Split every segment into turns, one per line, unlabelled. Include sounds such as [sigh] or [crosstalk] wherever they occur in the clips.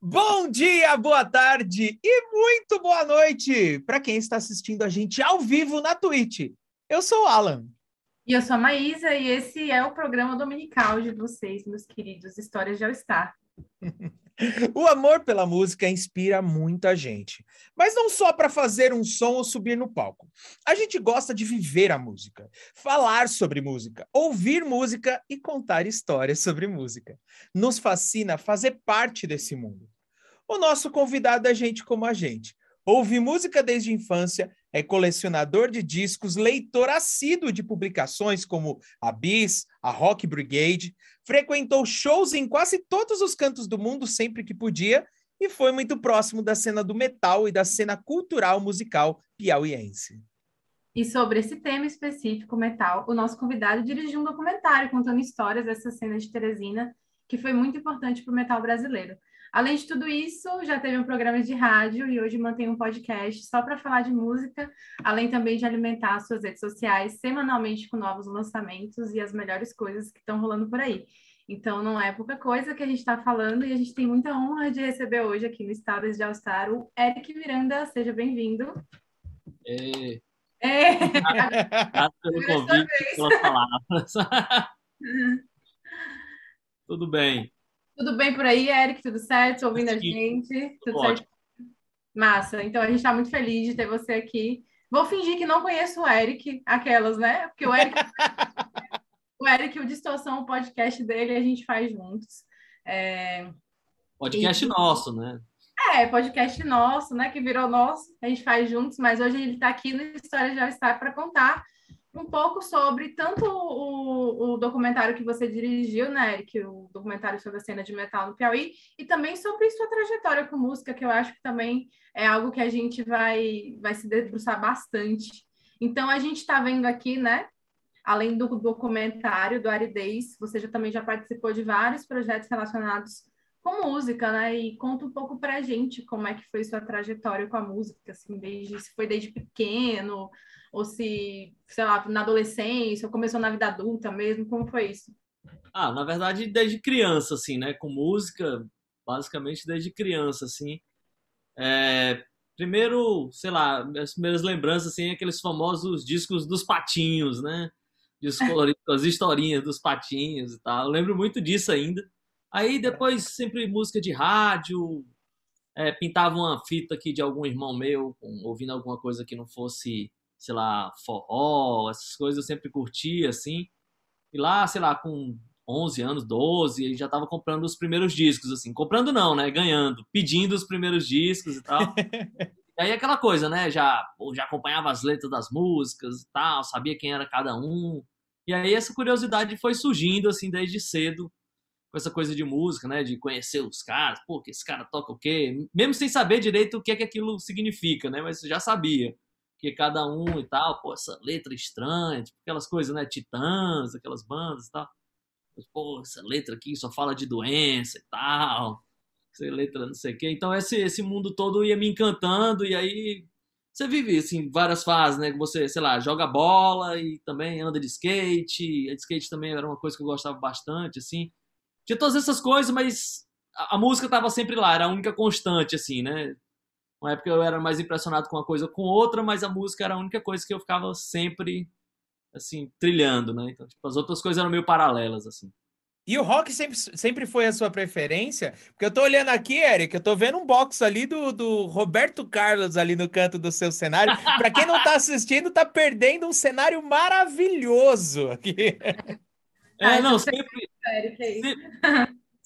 Bom dia, boa tarde e muito boa noite para quem está assistindo a gente ao vivo na Twitch. Eu sou o Alan.
E eu sou a Maísa e esse é o programa dominical de vocês, meus queridos Histórias de All Star. [laughs]
O amor pela música inspira muita gente, mas não só para fazer um som ou subir no palco. A gente gosta de viver a música, falar sobre música, ouvir música e contar histórias sobre música. Nos fascina fazer parte desse mundo. O nosso convidado é gente como a gente. Ouve música desde a infância, é colecionador de discos, leitor assíduo de publicações como a Bis, a Rock Brigade, frequentou shows em quase todos os cantos do mundo sempre que podia e foi muito próximo da cena do metal e da cena cultural musical piauiense.
E sobre esse tema específico, metal, o nosso convidado dirigiu um documentário contando histórias dessa cena de Teresina, que foi muito importante para o metal brasileiro. Além de tudo isso, já teve um programa de rádio e hoje mantém um podcast só para falar de música, além também de alimentar suas redes sociais semanalmente com novos lançamentos e as melhores coisas que estão rolando por aí. Então, não é pouca coisa que a gente está falando e a gente tem muita honra de receber hoje aqui no Estado de Alstar o Eric Miranda. Seja bem-vindo.
É. É. Obrigado pelo convite pelas palavras. [laughs] Tudo bem.
Tudo bem por aí, Eric? Tudo certo? Ouvindo a gente? Tudo certo? Massa. Então, a gente está muito feliz de ter você aqui. Vou fingir que não conheço o Eric, aquelas, né? Porque o Eric, [laughs] o Eric, o Distorção, o podcast dele, a gente faz juntos. É...
Podcast e... nosso, né?
É, podcast nosso, né? Que virou nosso, a gente faz juntos, mas hoje ele está aqui no História Já Está para contar um pouco sobre tanto o, o documentário que você dirigiu, né, Eric, o documentário sobre a cena de metal no Piauí, e também sobre sua trajetória com música, que eu acho que também é algo que a gente vai, vai se debruçar bastante. Então, a gente está vendo aqui, né, além do documentário do Aridez, você já, também já participou de vários projetos relacionados com música, né? E conta um pouco pra gente como é que foi sua trajetória com a música, assim, desde se foi desde pequeno, ou se, sei lá, na adolescência, ou começou na vida adulta mesmo, como foi isso?
Ah, na verdade, desde criança, assim, né? Com música, basicamente desde criança, assim. É, primeiro, sei lá, as primeiras lembranças, assim, aqueles famosos discos dos patinhos, né? Discos [laughs] coloridos, [laughs] as historinhas dos patinhos e tal. Eu lembro muito disso ainda. Aí depois sempre música de rádio, é, pintava uma fita aqui de algum irmão meu, ouvindo alguma coisa que não fosse, sei lá, forró, essas coisas eu sempre curtia, assim. E lá, sei lá, com 11 anos, 12, ele já estava comprando os primeiros discos, assim. Comprando não, né? Ganhando, pedindo os primeiros discos e tal. [laughs] e aí aquela coisa, né? Já, já acompanhava as letras das músicas e tal, sabia quem era cada um. E aí essa curiosidade foi surgindo, assim, desde cedo com essa coisa de música, né? De conhecer os caras, pô, que esse cara toca o quê? Mesmo sem saber direito o que é que aquilo significa, né? Mas já sabia que cada um e tal, pô, essa letra estranha, tipo aquelas coisas, né? Titãs, aquelas bandas e tal. Pô, essa letra aqui só fala de doença e tal. Essa letra não sei o quê. Então esse, esse mundo todo ia me encantando e aí você vive assim várias fases, né? Que você, sei lá, joga bola e também anda de skate. A de skate também era uma coisa que eu gostava bastante, assim. Tinha todas essas coisas, mas a, a música estava sempre lá, era a única constante, assim, né? Uma época eu era mais impressionado com uma coisa ou com outra, mas a música era a única coisa que eu ficava sempre, assim, trilhando, né? Então, tipo, as outras coisas eram meio paralelas, assim.
E o rock sempre, sempre foi a sua preferência? Porque eu tô olhando aqui, Eric, eu tô vendo um box ali do, do Roberto Carlos ali no canto do seu cenário. Para quem não tá assistindo, tá perdendo um cenário maravilhoso aqui.
É, não, sempre, sempre,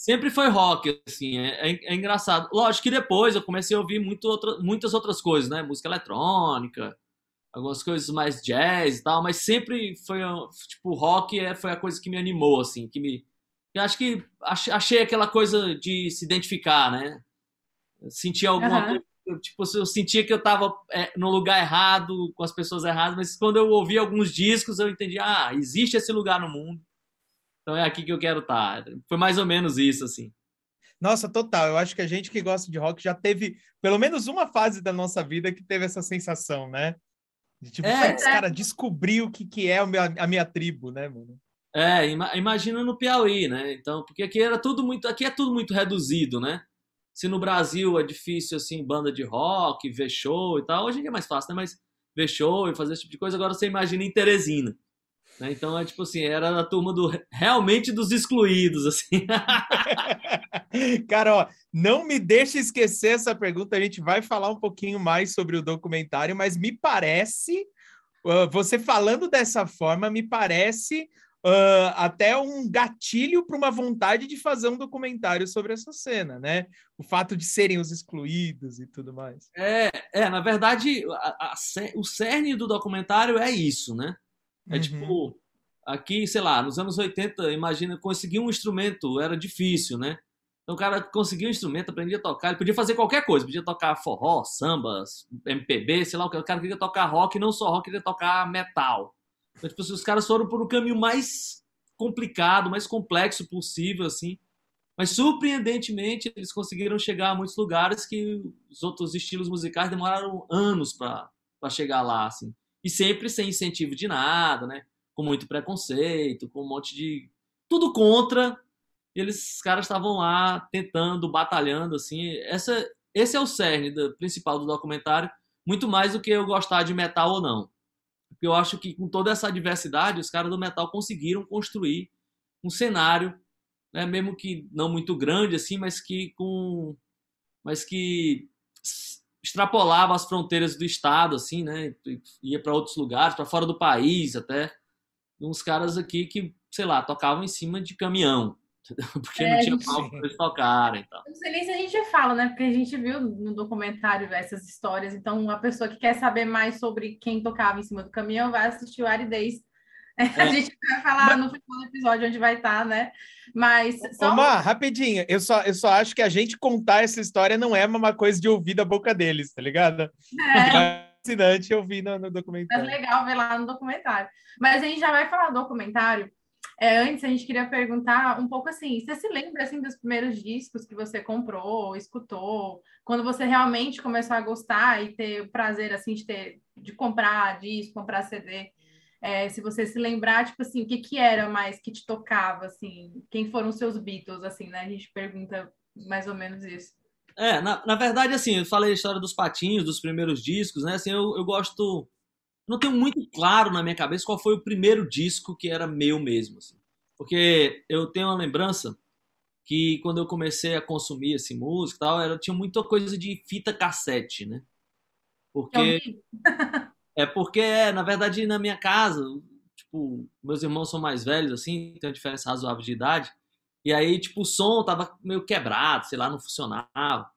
sempre foi rock, assim, é, é, é, engraçado. Lógico que depois eu comecei a ouvir muito outra, muitas outras coisas, né? Música eletrônica, algumas coisas mais jazz e tal, mas sempre foi, tipo, rock é, foi a coisa que me animou, assim, que me... Eu acho que achei aquela coisa de se identificar, né? Sentir alguma uhum. coisa tipo, eu sentia que eu tava é, no lugar errado, com as pessoas erradas, mas quando eu ouvi alguns discos, eu entendi, ah, existe esse lugar no mundo. Então é aqui que eu quero estar. Foi mais ou menos isso, assim.
Nossa, total. Eu acho que a gente que gosta de rock já teve pelo menos uma fase da nossa vida que teve essa sensação, né? De, tipo, é, cara, descobrir o que, que é a minha, a minha tribo, né, mano?
É, imagina no Piauí, né? Então, porque aqui era tudo muito, aqui é tudo muito reduzido, né? se no Brasil é difícil, assim, banda de rock, ver show e tal. Hoje em dia é mais fácil, né? Mas ver show e fazer esse tipo de coisa. Agora você imagina em Teresina. Né? Então é tipo assim, era a turma do realmente dos excluídos, assim. [laughs]
Cara, ó, não me deixe esquecer essa pergunta. A gente vai falar um pouquinho mais sobre o documentário, mas me parece, uh, você falando dessa forma, me parece uh, até um gatilho para uma vontade de fazer um documentário sobre essa cena, né? O fato de serem os excluídos e tudo mais.
É, é na verdade, a, a, o cerne do documentário é isso, né? É uhum. tipo, aqui, sei lá, nos anos 80, imagina, conseguir um instrumento era difícil, né? Então o cara conseguia um instrumento, aprendia a tocar, ele podia fazer qualquer coisa, podia tocar forró, sambas, MPB, sei lá o que. O cara queria tocar rock, não só rock, queria tocar metal. Então, tipo, os caras foram por um caminho mais complicado, mais complexo possível, assim. Mas, surpreendentemente, eles conseguiram chegar a muitos lugares que os outros estilos musicais demoraram anos para chegar lá, assim. E sempre sem incentivo de nada, né? Com muito preconceito, com um monte de... Tudo contra. E eles, os caras estavam lá tentando, batalhando, assim. Essa, esse é o cerne do, principal do documentário, muito mais do que eu gostar de metal ou não. Porque eu acho que com toda essa diversidade, os caras do metal conseguiram construir um cenário, né, mesmo que não muito grande assim, mas que com mas que extrapolava as fronteiras do estado assim, né? Ia para outros lugares, para fora do país até. Uns caras aqui que, sei lá, tocavam em cima de caminhão, [laughs] porque é, não tinha palco para eles tocarem. Então.
Não sei nem se a gente fala, né? Porque a gente viu no documentário essas histórias. Então, a pessoa que quer saber mais sobre quem tocava em cima do caminhão vai assistir o Aridez. [laughs] A gente vai falar no final do episódio onde vai estar, tá, né? Mas.
Só... Uma, rapidinho, eu só, eu só acho que a gente contar essa história não é uma coisa de ouvir da boca deles, tá ligado? É. É fascinante ouvir no, no documentário.
É legal ver lá no documentário. Mas a gente já vai falar do documentário é, antes, a gente queria perguntar um pouco assim: você se lembra assim, dos primeiros discos que você comprou, escutou, quando você realmente começou a gostar e ter o prazer assim, de, ter, de comprar disco, comprar CD? É, se você se lembrar, tipo assim, o que, que era mais que te tocava, assim, quem foram os seus Beatles, assim, né? A gente pergunta mais ou menos isso.
É, na, na verdade, assim, eu falei a história dos patinhos, dos primeiros discos, né? Assim, eu, eu gosto não tenho muito claro na minha cabeça qual foi o primeiro disco que era meu mesmo. Assim. Porque eu tenho uma lembrança que quando eu comecei a consumir esse música e tal, era, tinha muita coisa de fita cassete, né? Porque. [laughs] é porque, na verdade, na minha casa, tipo, meus irmãos são mais velhos, assim, tem uma diferença razoável de idade. E aí, tipo, o som tava meio quebrado, sei lá, não funcionava.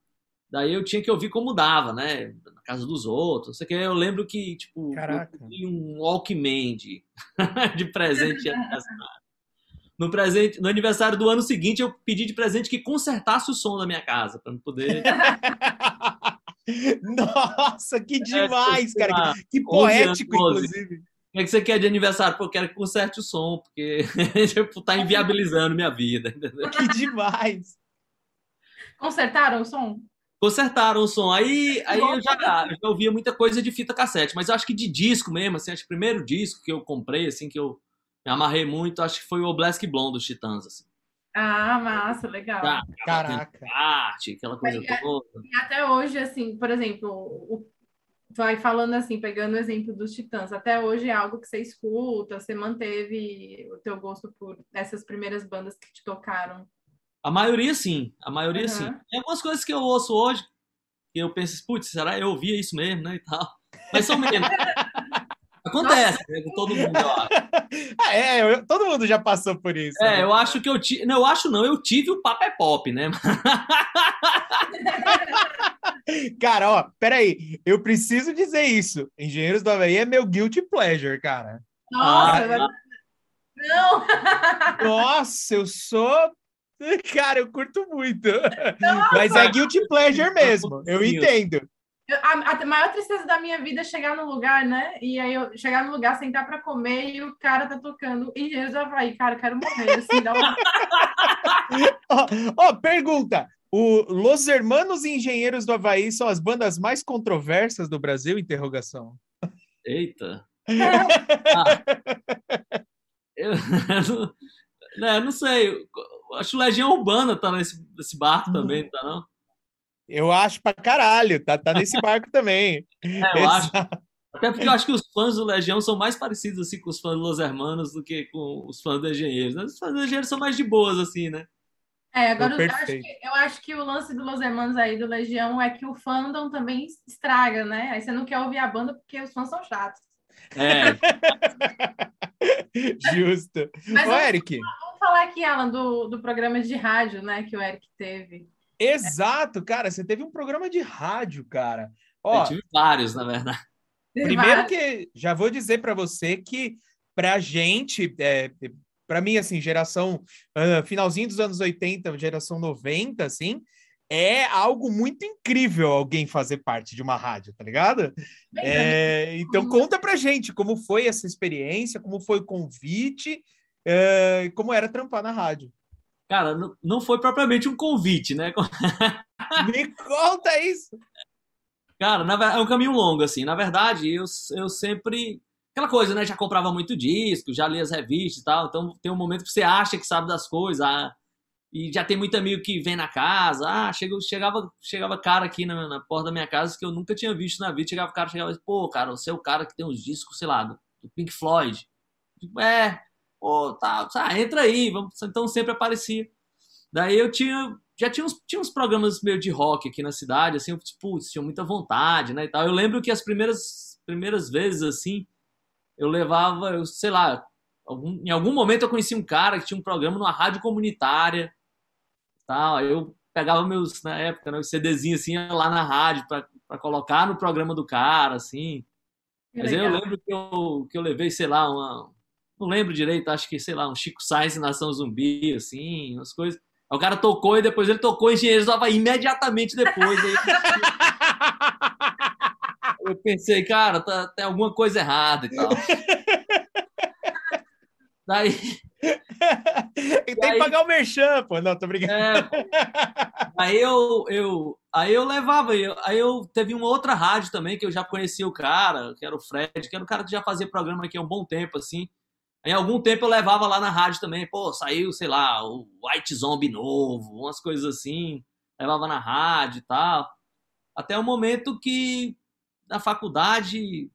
Daí eu tinha que ouvir como dava, né? Na casa dos outros. Não sei o que. Eu lembro que, tipo,
Caraca.
eu pedi um Walkman de, [laughs] de presente no presente, no aniversário do ano seguinte, eu pedi de presente que consertasse o som da minha casa, para não poder. [laughs] [laughs]
Nossa, que demais, é, cara. Que, que poético, anos, inclusive.
O que, é que você quer de aniversário? Pô, eu quero que conserte o som, porque [laughs] tipo, tá inviabilizando minha vida. Entendeu?
Que demais.
Consertaram o som?
Consertaram o som. Aí, aí eu já, já ouvia muita coisa de fita cassete, mas eu acho que de disco mesmo, assim, acho que o primeiro disco que eu comprei, assim, que eu me amarrei muito, acho que foi o Oblask Blonde dos Titãs, assim.
Ah, massa, legal. Ah,
Caraca.
Arte, aquela coisa
e, toda. E até hoje, assim, por exemplo, o, vai falando assim, pegando o exemplo dos Titãs, até hoje é algo que você escuta, você manteve o teu gosto por essas primeiras bandas que te tocaram
a maioria sim, a maioria uhum. sim. Tem algumas coisas que eu ouço hoje que eu penso, putz, será que eu ouvia isso mesmo, né, e tal. Mas são menos. [laughs] Acontece, né, com todo mundo, eu acho. [laughs]
Ah, é, eu, todo mundo já passou por isso.
É, né? eu acho que eu tive. Não, eu acho não, eu tive o Papo é Pop, né? [laughs]
cara, ó, peraí, eu preciso dizer isso. Engenheiros do Havaí é meu guilty pleasure, cara.
Nossa, ah, não!
Nossa, eu sou [laughs] Cara, eu curto muito. Nossa. Mas é guilty pleasure mesmo, eu entendo.
A, a, maior tristeza da minha vida é chegar no lugar, né? E aí eu chegar no lugar, sentar para comer e o cara tá tocando Engenheiros do Havaí. Cara, eu quero morrer, assim, dá uma... [laughs]
Ó, oh, oh, pergunta. O Los Hermanos Engenheiros do Havaí são as bandas mais controversas do Brasil? Interrogação.
Eita. [laughs] ah, eu, [laughs] não, não sei acho que Legião Urbana tá nesse, nesse barco também, tá não?
Eu acho pra caralho, tá, tá nesse barco também. [laughs]
É, eu acho. Até porque eu acho que os fãs do Legião são mais parecidos assim com os fãs dos Los Hermanos do que com os fãs do Engenheiros. Né? Os fãs do Engenheiros são mais de boas, assim, né?
É, agora eu acho, que, eu acho, que, o lance do Los Hermanos aí do Legião é que o fandom também estraga, né? Aí você não quer ouvir a banda porque os fãs são chatos.
É. [laughs]
Justo.
Mas
Ô,
vamos,
Eric.
Vamos falar aqui, Alan, do, do programa de rádio, né, que o Eric teve.
Exato, cara. Você teve um programa de rádio, cara. Ó,
eu tive vários, na verdade.
Primeiro que já vou dizer para você que pra gente, é, para mim, assim, geração uh, finalzinho dos anos 80, geração 90, assim, é algo muito incrível alguém fazer parte de uma rádio, tá ligado? É, então conta pra gente como foi essa experiência, como foi o convite, uh, como era trampar na rádio.
Cara, não foi propriamente um convite, né? [laughs]
Me conta isso!
Cara, na, é um caminho longo, assim. Na verdade, eu, eu sempre. Aquela coisa, né? Já comprava muito disco, já lia as revistas e tal. Então tem um momento que você acha que sabe das coisas. Ah, e já tem muito amigo que vem na casa. Ah, chegou, chegava, chegava cara aqui na, na, porta da minha casa que eu nunca tinha visto na vida. Chegava cara, chegava pô, cara, você é o cara que tem uns discos, sei lá, do, do Pink Floyd. Tipo, é, pô, tá, tá, entra aí. Vamos, então sempre aparecia. Daí eu tinha já tinha uns, tinha uns programas meio de rock aqui na cidade, assim, eu, putz, tinha muita vontade, né, e tal. Eu lembro que as primeiras, primeiras vezes, assim, eu levava, eu sei lá, algum, em algum momento eu conheci um cara que tinha um programa numa rádio comunitária, tal, eu pegava meus, na época, né, os CDzinhos, assim, lá na rádio para colocar no programa do cara, assim. Que Mas legal. eu lembro que eu, que eu levei, sei lá, uma... Não lembro direito, acho que, sei lá, um Chico Sainz Nação Zumbi, assim, umas coisas o cara tocou e depois ele tocou Engenheiros do Havaí imediatamente depois. Aí... eu pensei, [laughs] cara, tá, tem alguma coisa errada e tal. [laughs] Daí.
tem que pagar o merchan, pô. Não, tô brincando. É, [laughs]
aí eu, eu, aí eu levava, aí eu teve uma outra rádio também que eu já conhecia o cara, que era o Fred, que era o cara que já fazia programa aqui há um bom tempo, assim. Em algum tempo eu levava lá na rádio também, pô, saiu, sei lá, o White Zombie novo, umas coisas assim, levava na rádio e tal. Até o momento que na faculdade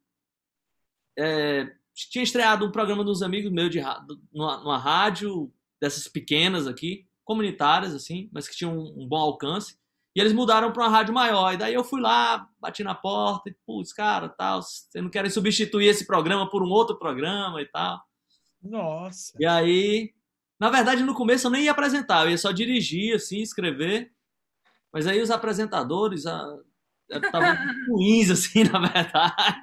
é, tinha estreado um programa dos amigos meus de numa, numa rádio dessas pequenas aqui, comunitárias assim, mas que tinham um, um bom alcance. E eles mudaram para uma rádio maior. E daí eu fui lá, bati na porta e, putz, cara, tal, vocês não querem substituir esse programa por um outro programa e tal.
Nossa.
E aí, na verdade, no começo eu nem ia apresentar, eu ia só dirigir, assim, escrever. Mas aí os apresentadores estavam [laughs] ruins, assim, na verdade.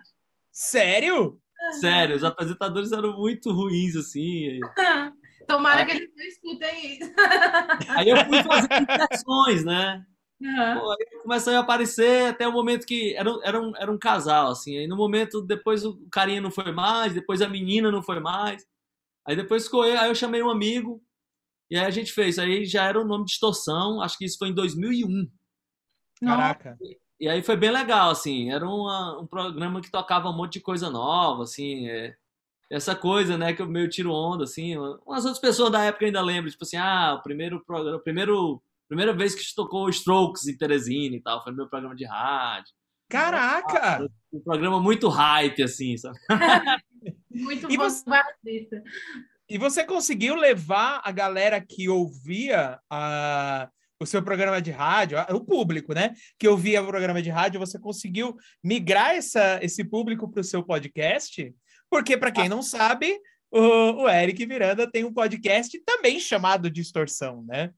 Sério?
Sério, os apresentadores eram muito ruins, assim. [laughs]
Tomara aí, que eles não escutem isso.
Aí eu fui fazer impressões, né? Uhum. Pô, aí começou a aparecer até o momento que era, era, um, era um casal, assim. Aí no momento, depois o carinha não foi mais, depois a menina não foi mais. Aí depois ficou, aí eu chamei um amigo, e aí a gente fez. Aí já era o nome de Distorção, acho que isso foi em 2001.
Caraca.
E, e aí foi bem legal, assim. Era uma, um programa que tocava um monte de coisa nova, assim. É, essa coisa, né, que eu meio tiro onda, assim. Umas outras pessoas da época ainda lembram, tipo assim, ah, o primeiro programa, o primeiro, primeira vez que tocou Strokes em Teresina e tal, foi no meu programa de rádio.
Caraca!
Um programa muito hype, assim, sabe? [laughs]
Muito e você,
e você conseguiu levar a galera que ouvia a, o seu programa de rádio, o público, né? Que ouvia o programa de rádio, você conseguiu migrar essa, esse público para o seu podcast? Porque, para quem não sabe, o, o Eric Miranda tem um podcast também chamado Distorção, né?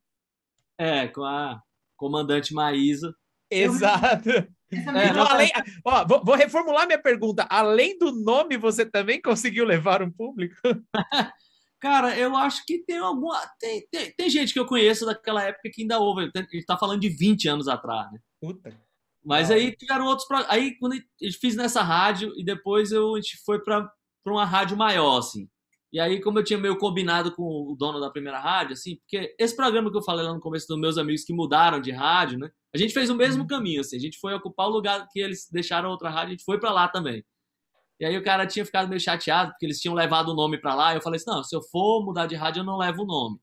É, com a comandante Maísa.
Exato. É, então, além, ó, vou, vou, reformular minha pergunta. Além do nome, você também conseguiu levar um público? [laughs]
Cara, eu acho que tem alguma. Tem, tem, tem, gente que eu conheço daquela época que ainda ouve. Ele está falando de 20 anos atrás, né?
Puta.
Mas ah, aí tiveram outros. Aí quando gente fiz nessa rádio e depois eu, a gente foi para uma rádio maior, assim. E aí, como eu tinha meio combinado com o dono da primeira rádio, assim, porque esse programa que eu falei lá no começo dos meus amigos que mudaram de rádio, né? A gente fez o mesmo uhum. caminho, assim. A gente foi ocupar o lugar que eles deixaram outra rádio, a gente foi para lá também. E aí o cara tinha ficado meio chateado, porque eles tinham levado o nome para lá. E eu falei assim: não, se eu for mudar de rádio, eu não levo o nome.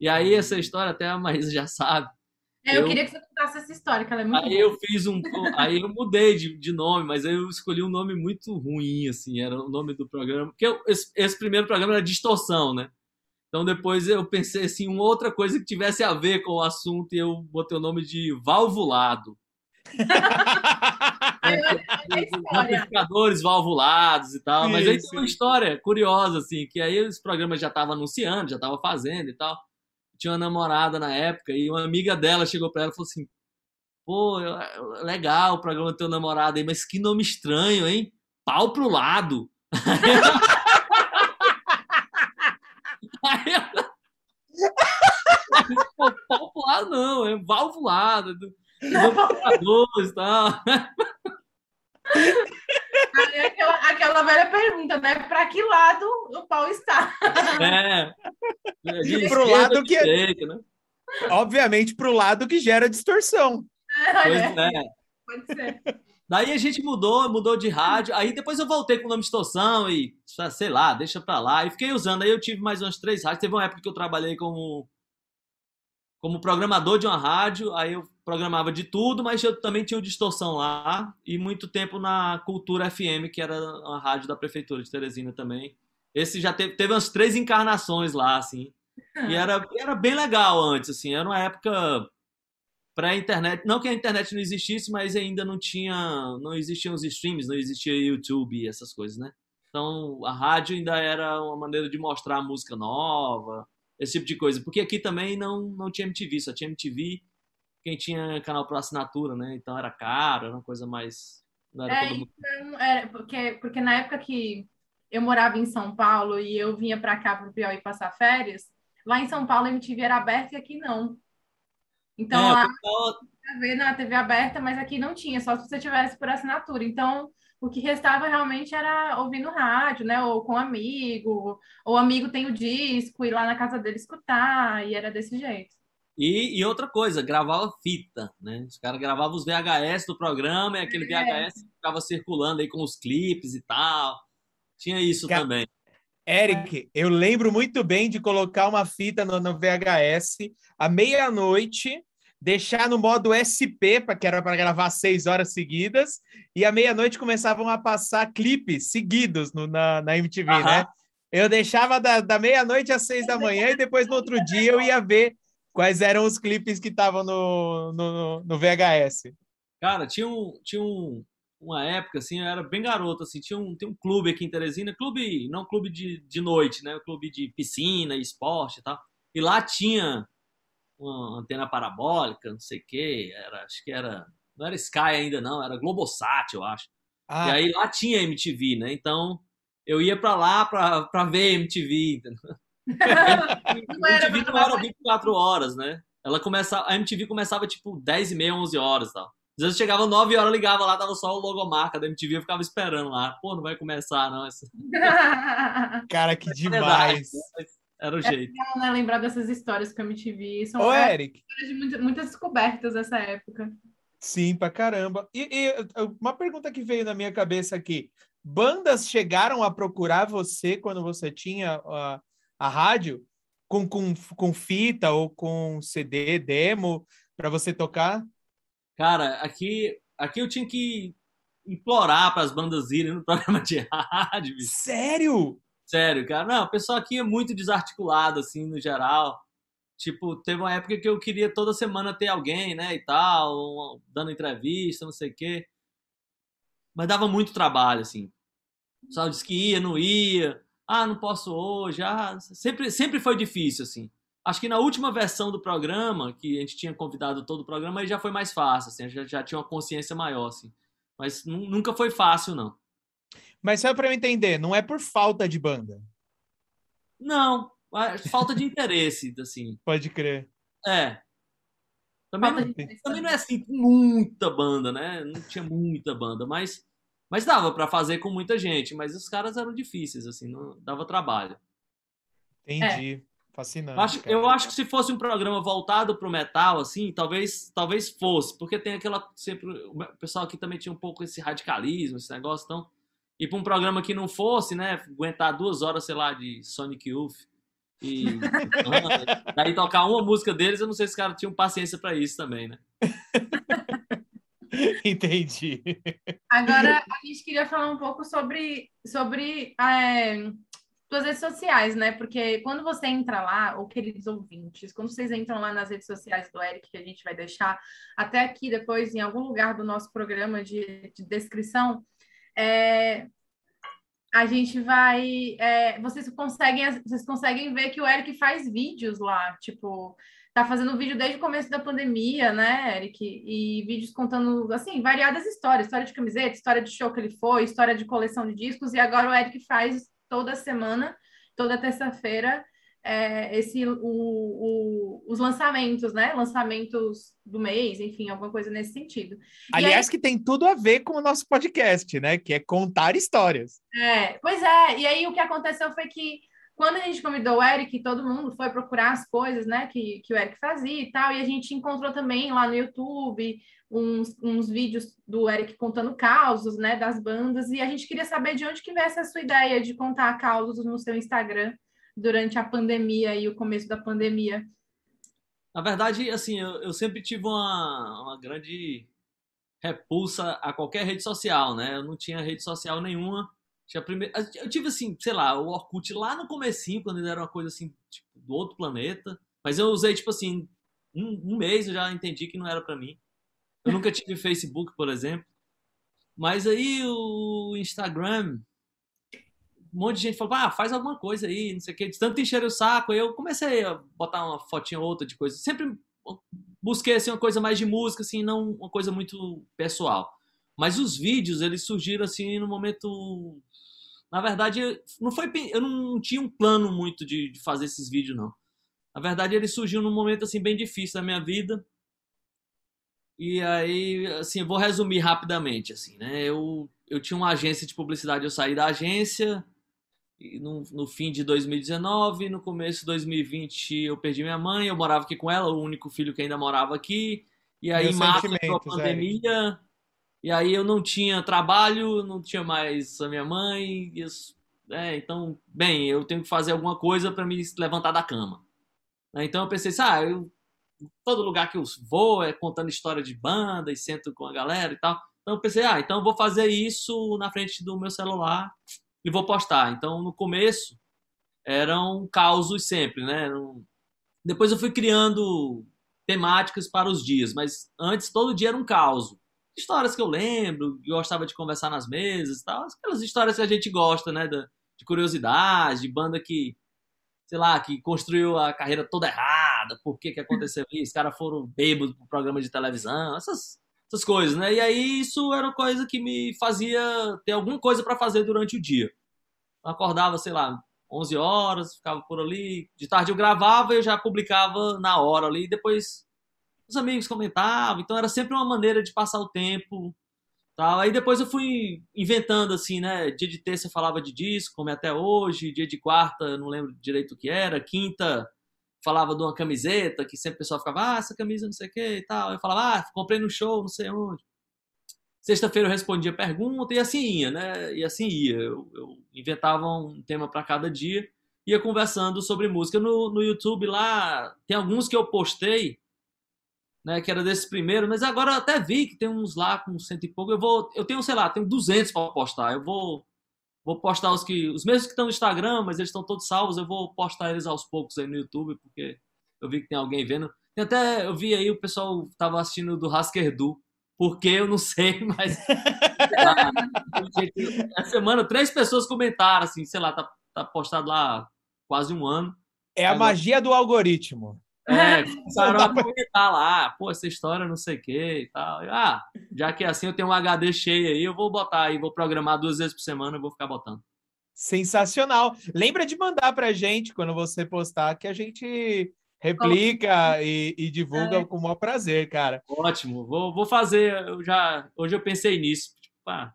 E aí uhum. essa história, até a Maísa já sabe.
É, eu, eu, queria que você contasse essa história, que ela é muito
Aí
boa.
eu fiz um. Aí eu mudei de, de nome, mas aí eu escolhi um nome muito ruim, assim, era o nome do programa. Porque eu, esse, esse, primeiro programa era distorção, né? Então depois eu pensei assim, uma outra coisa que tivesse a ver com o assunto e eu botei o nome de valvulado. [laughs] amplificadores valvulados e tal. Mas aí tem uma história curiosa, assim, que aí os programas já estavam anunciando, já estavam fazendo e tal. Tinha uma namorada na época e uma amiga dela chegou para ela e falou assim: pô, legal o programa do teu namorado aí, mas que nome estranho, hein? Pau pro lado. aí ela... Pau pro lado não, é valvulado computadores e tal.
Aí, aquela, aquela velha pergunta, né? Para que lado o pau está?
É. [laughs]
De pro lado que direito, né? Obviamente pro lado que gera distorção.
É, pois é. Pode ser. Daí a gente mudou, mudou de rádio. Aí depois eu voltei com o nome Distorção e, sei lá, deixa pra lá. E fiquei usando. Aí eu tive mais umas três rádios. Teve uma época que eu trabalhei como, como programador de uma rádio. Aí eu programava de tudo, mas eu também tinha o Distorção lá e muito tempo na Cultura FM, que era uma rádio da prefeitura de Teresina também. Esse já teve, teve umas três encarnações lá, assim. E era, era bem legal antes, assim. Era uma época pré-internet. Não que a internet não existisse, mas ainda não tinha. Não existiam os streams, não existia YouTube e essas coisas, né? Então a rádio ainda era uma maneira de mostrar música nova, esse tipo de coisa. Porque aqui também não, não tinha MTV, só tinha MTV quem tinha canal por assinatura, né? Então era caro, era uma coisa mais. Não era
é, então, era porque, porque na época que eu morava em São Paulo e eu vinha para cá para o Piauí passar férias, lá em São Paulo a MTV era aberta e aqui não. Então é, lá pessoal... ver na TV aberta, mas aqui não tinha, só se você tivesse por assinatura. Então o que restava realmente era ouvir no rádio, né? Ou com um amigo, ou amigo tem o disco, ir lá na casa dele escutar, e era desse jeito.
E, e, outra coisa, gravava fita, né? Os caras gravavam os VHS do programa e aquele é. VHS ficava circulando aí com os clipes e tal. Tinha isso Ca... também.
Eric, eu lembro muito bem de colocar uma fita no, no VHS à meia-noite, deixar no modo SP, para que era para gravar seis horas seguidas, e à meia-noite começavam a passar clipes seguidos no, na, na MTV, Aham. né? Eu deixava da, da meia-noite às seis da manhã e depois no outro dia eu ia ver quais eram os clipes que estavam no, no, no, VHS?
Cara, tinha, um, tinha um, uma época, assim, eu era bem garoto, assim, tinha um, tem um clube aqui em Teresina, clube, não clube de, de noite, né? Clube de piscina, esporte e tal. E lá tinha uma antena parabólica, não sei o quê, era, acho que era, não era Sky ainda não, era Globosat, eu acho. Ah. E aí lá tinha MTV, né? Então eu ia para lá para ver MTV, entendeu? [laughs] a MTV não era 24 horas, né? Ela começa, a MTV começava tipo 10 e meia, 11 horas e tal. Às vezes chegava 9 horas, ligava lá, tava só o logomarca da MTV, eu ficava esperando lá. Pô, não vai começar, não. [laughs]
Cara, que demais.
Era o é jeito.
É legal, né, lembrar dessas histórias com a MTV. São
Ô, Eric.
de muitas, muitas descobertas dessa época.
Sim, pra caramba. E, e, uma pergunta que veio na minha cabeça aqui. Bandas chegaram a procurar você quando você tinha uh, a rádio com, com, com fita ou com CD, demo, para você tocar?
Cara, aqui, aqui eu tinha que implorar para as bandas irem no [laughs] programa de rádio.
Sério?
Sério, cara. Não, o pessoal aqui é muito desarticulado, assim, no geral. Tipo, teve uma época que eu queria toda semana ter alguém, né, e tal, dando entrevista, não sei o quê. Mas dava muito trabalho, assim. O pessoal disse que ia, não ia ah, não posso hoje, ah, sempre, sempre foi difícil, assim. Acho que na última versão do programa, que a gente tinha convidado todo o programa, aí já foi mais fácil, assim, já, já tinha uma consciência maior, assim. Mas nunca foi fácil, não.
Mas só para eu entender, não é por falta de banda?
Não, falta de interesse, [laughs] assim.
Pode crer.
É. Também, não, também não é assim, muita banda, né? Não tinha muita banda, mas mas dava para fazer com muita gente, mas os caras eram difíceis, assim, não dava trabalho.
Entendi. É. Fascinante.
Eu acho, eu acho que se fosse um programa voltado pro metal, assim, talvez, talvez fosse, porque tem aquela sempre o pessoal aqui também tinha um pouco esse radicalismo, esse negócio, então e para um programa que não fosse, né, aguentar duas horas, sei lá, de Sonic Youth, E [laughs] [laughs] daí tocar uma música deles, eu não sei se os caras tinham paciência para isso também, né? [laughs] [laughs]
Entendi.
Agora, a gente queria falar um pouco sobre, sobre é, suas redes sociais, né? Porque quando você entra lá, ou queridos ouvintes, quando vocês entram lá nas redes sociais do Eric, que a gente vai deixar até aqui depois em algum lugar do nosso programa de, de descrição, é, a gente vai. É, vocês, conseguem, vocês conseguem ver que o Eric faz vídeos lá, tipo, tá fazendo vídeo desde o começo da pandemia, né, Eric? E vídeos contando, assim, variadas histórias: história de camiseta, história de show que ele foi, história de coleção de discos, e agora o Eric faz toda semana, toda terça-feira, é, esse o, o, os lançamentos, né? Lançamentos do mês, enfim, alguma coisa nesse sentido.
Aliás, aí, que tem tudo a ver com o nosso podcast, né? Que é contar histórias.
É, pois é. E aí o que aconteceu foi que quando a gente convidou o Eric, todo mundo foi procurar as coisas, né, que, que o Eric fazia e tal, e a gente encontrou também lá no YouTube uns, uns vídeos do Eric contando causos, né, das bandas, e a gente queria saber de onde que veio essa sua ideia de contar causos no seu Instagram durante a pandemia e o começo da pandemia?
Na verdade, assim, eu, eu sempre tive uma, uma grande repulsa a qualquer rede social, né? Eu não tinha rede social nenhuma. Tinha primeiro, eu tive assim, sei lá, o Orkut lá no comecinho, quando ele era uma coisa assim, tipo, do outro planeta. Mas eu usei, tipo assim, um, um mês eu já entendi que não era para mim. Eu nunca tive Facebook, por exemplo. Mas aí o Instagram, um monte de gente falou, ah, faz alguma coisa aí, não sei o quê. De tanto encher o saco, eu comecei a botar uma fotinha ou outra de coisa. Sempre busquei, assim, uma coisa mais de música, assim, não uma coisa muito pessoal. Mas os vídeos, eles surgiram, assim, no momento... Na verdade, não foi, eu não tinha um plano muito de, de fazer esses vídeos, não. Na verdade, ele surgiu num momento, assim, bem difícil da minha vida. E aí, assim, eu vou resumir rapidamente, assim, né? Eu, eu tinha uma agência de publicidade, eu saí da agência, no, no, fim de 2019, no começo de 2020 eu perdi minha mãe, eu morava aqui com ela, o único filho que ainda morava aqui. E aí, em março, a pandemia. E aí eu não tinha trabalho, não tinha mais a minha mãe. Isso, é, então, bem, eu tenho que fazer alguma coisa para me levantar da cama. Então eu pensei assim, ah, eu, todo lugar que eu vou é contando história de banda e sento com a galera e tal. Então eu pensei, ah, então eu vou fazer isso na frente do meu celular e vou postar. Então, no começo, eram causos sempre, né? Depois eu fui criando temáticas para os dias, mas antes todo dia era um caos. Histórias que eu lembro, gostava de conversar nas mesas e tal, aquelas histórias que a gente gosta, né? De curiosidade, de banda que, sei lá, que construiu a carreira toda errada, por que que aconteceu isso, os caras foram bêbados pro programa de televisão, essas essas coisas, né? E aí isso era coisa que me fazia ter alguma coisa para fazer durante o dia. Eu acordava, sei lá, 11 horas, ficava por ali. De tarde eu gravava e eu já publicava na hora ali. E depois os amigos comentavam. Então era sempre uma maneira de passar o tempo. Tal. Aí depois eu fui inventando assim, né? Dia de terça eu falava de disco, como é até hoje. Dia de quarta, não lembro direito o que era. Quinta falava de uma camiseta, que sempre o pessoal ficava, ah, essa camisa não sei o que e tal. Eu falava, ah, comprei no show, não sei onde. Sexta-feira eu respondia pergunta e assim ia, né? E assim ia. Eu, eu inventava um tema para cada dia, ia conversando sobre música. No, no YouTube lá, tem alguns que eu postei, né? Que era desses primeiros, mas agora eu até vi que tem uns lá com cento e pouco. Eu vou, eu tenho, sei lá, tenho 200 para postar. Eu vou Vou postar os que. Os mesmos que estão no Instagram, mas eles estão todos salvos. Eu vou postar eles aos poucos aí no YouTube, porque eu vi que tem alguém vendo. Tem até, eu vi aí o pessoal tava assistindo do Raskerdu. Porque eu não sei, [laughs] mas. [laughs] Essa semana, três pessoas comentaram, assim, sei lá, tá, tá postado lá quase um ano.
É a magia do algoritmo.
É, [laughs] começaram a comentar lá, pô, essa história não sei o que e tal. Ah, já que é assim eu tenho um HD cheio aí, eu vou botar aí, vou programar duas vezes por semana e vou ficar botando.
Sensacional. Lembra de mandar pra gente quando você postar que a gente replica oh. e, e, divulga é. com o maior prazer, cara.
Ótimo, vou, vou fazer. Eu já, hoje eu pensei nisso. Tipo, ah,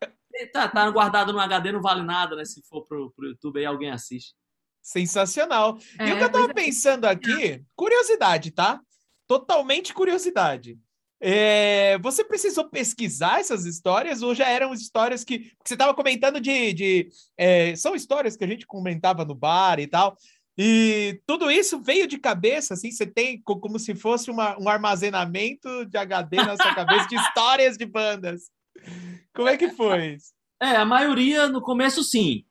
tá, tá guardado no HD, não vale nada, né? Se for pro, pro YouTube aí alguém assiste.
Sensacional. É, e o que eu tava é. pensando aqui, curiosidade, tá? Totalmente curiosidade. É, você precisou pesquisar essas histórias ou já eram histórias que. você estava comentando de. de é, são histórias que a gente comentava no bar e tal. E tudo isso veio de cabeça, assim, você tem como se fosse uma, um armazenamento de HD na sua cabeça de histórias de bandas. Como é que foi?
É, a maioria no começo sim,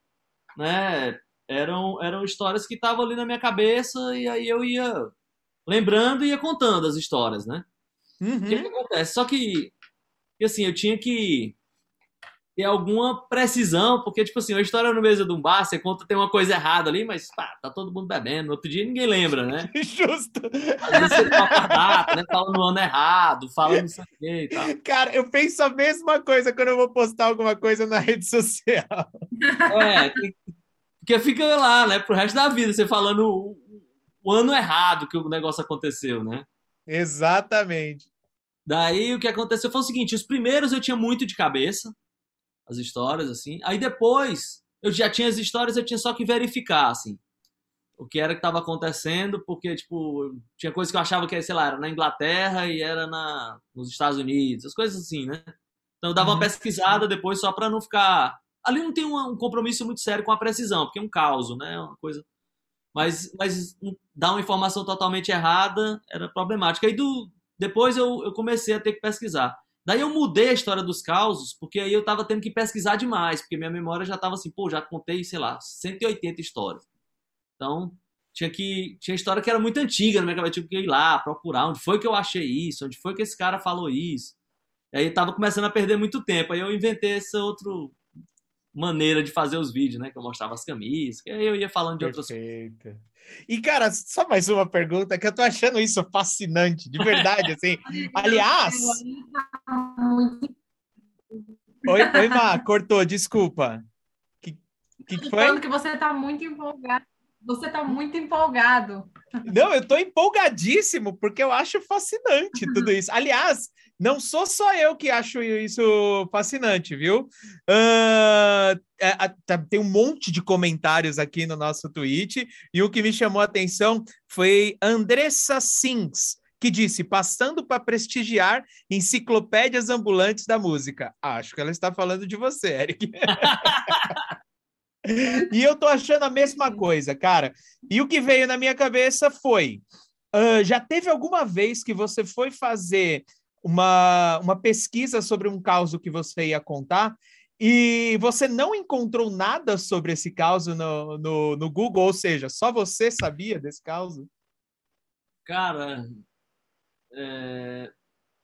né? Eram, eram histórias que estavam ali na minha cabeça e aí eu ia lembrando e ia contando as histórias, né? Uhum. O que, que acontece? Só que, assim, eu tinha que ter alguma precisão, porque, tipo assim, a história no mesa de um bar, você conta tem uma coisa errada ali, mas pá, tá todo mundo bebendo. No outro dia ninguém lembra, né? [laughs]
Justo.
Às vezes você toca data, né? Fala no ano errado, fala não sei o quê e tal.
Cara, eu penso a mesma coisa quando eu vou postar alguma coisa na rede social.
É, porque fica lá, né, pro resto da vida, você falando o, o ano errado que o negócio aconteceu, né?
Exatamente.
Daí o que aconteceu foi o seguinte: os primeiros eu tinha muito de cabeça, as histórias, assim. Aí depois, eu já tinha as histórias, eu tinha só que verificar, assim, o que era que estava acontecendo, porque, tipo, tinha coisas que eu achava que, sei lá, era na Inglaterra e era na, nos Estados Unidos, as coisas assim, né? Então eu dava uma uhum. pesquisada depois só para não ficar. Ali não tem um, compromisso muito sério com a precisão, porque é um caos, né? Uma coisa. Mas, mas dar uma informação totalmente errada era problemática. Aí do, depois eu, eu comecei a ter que pesquisar. Daí eu mudei a história dos causos, porque aí eu tava tendo que pesquisar demais, porque minha memória já tava assim, pô, já contei, sei lá, 180 histórias. Então, tinha que tinha história que era muito antiga minha cabeça, tinha que ir lá procurar onde foi que eu achei isso, onde foi que esse cara falou isso. E aí tava começando a perder muito tempo. Aí eu inventei essa outra maneira de fazer os vídeos, né, que eu mostrava as camisas, que aí eu ia falando de outras coisas.
E, cara, só mais uma pergunta, que eu tô achando isso fascinante, de verdade, assim. [laughs] Aliás. Oi, oi, Má, cortou, desculpa. Que, que, que foi?
Falando que você tá muito empolgado. Você tá muito empolgado.
Não, eu tô empolgadíssimo, porque eu acho fascinante tudo [laughs] isso. Aliás, não sou só eu que acho isso fascinante, viu? Uh, é, tem um monte de comentários aqui no nosso tweet, e o que me chamou a atenção foi Andressa Sings, que disse: passando para prestigiar enciclopédias ambulantes da música. Acho que ela está falando de você, Eric. [laughs] e eu tô achando a mesma coisa, cara. E o que veio na minha cabeça foi: uh, já teve alguma vez que você foi fazer uma, uma pesquisa sobre um caso que você ia contar e você não encontrou nada sobre esse caso no, no, no Google, ou seja, só você sabia desse caso?
Cara, é...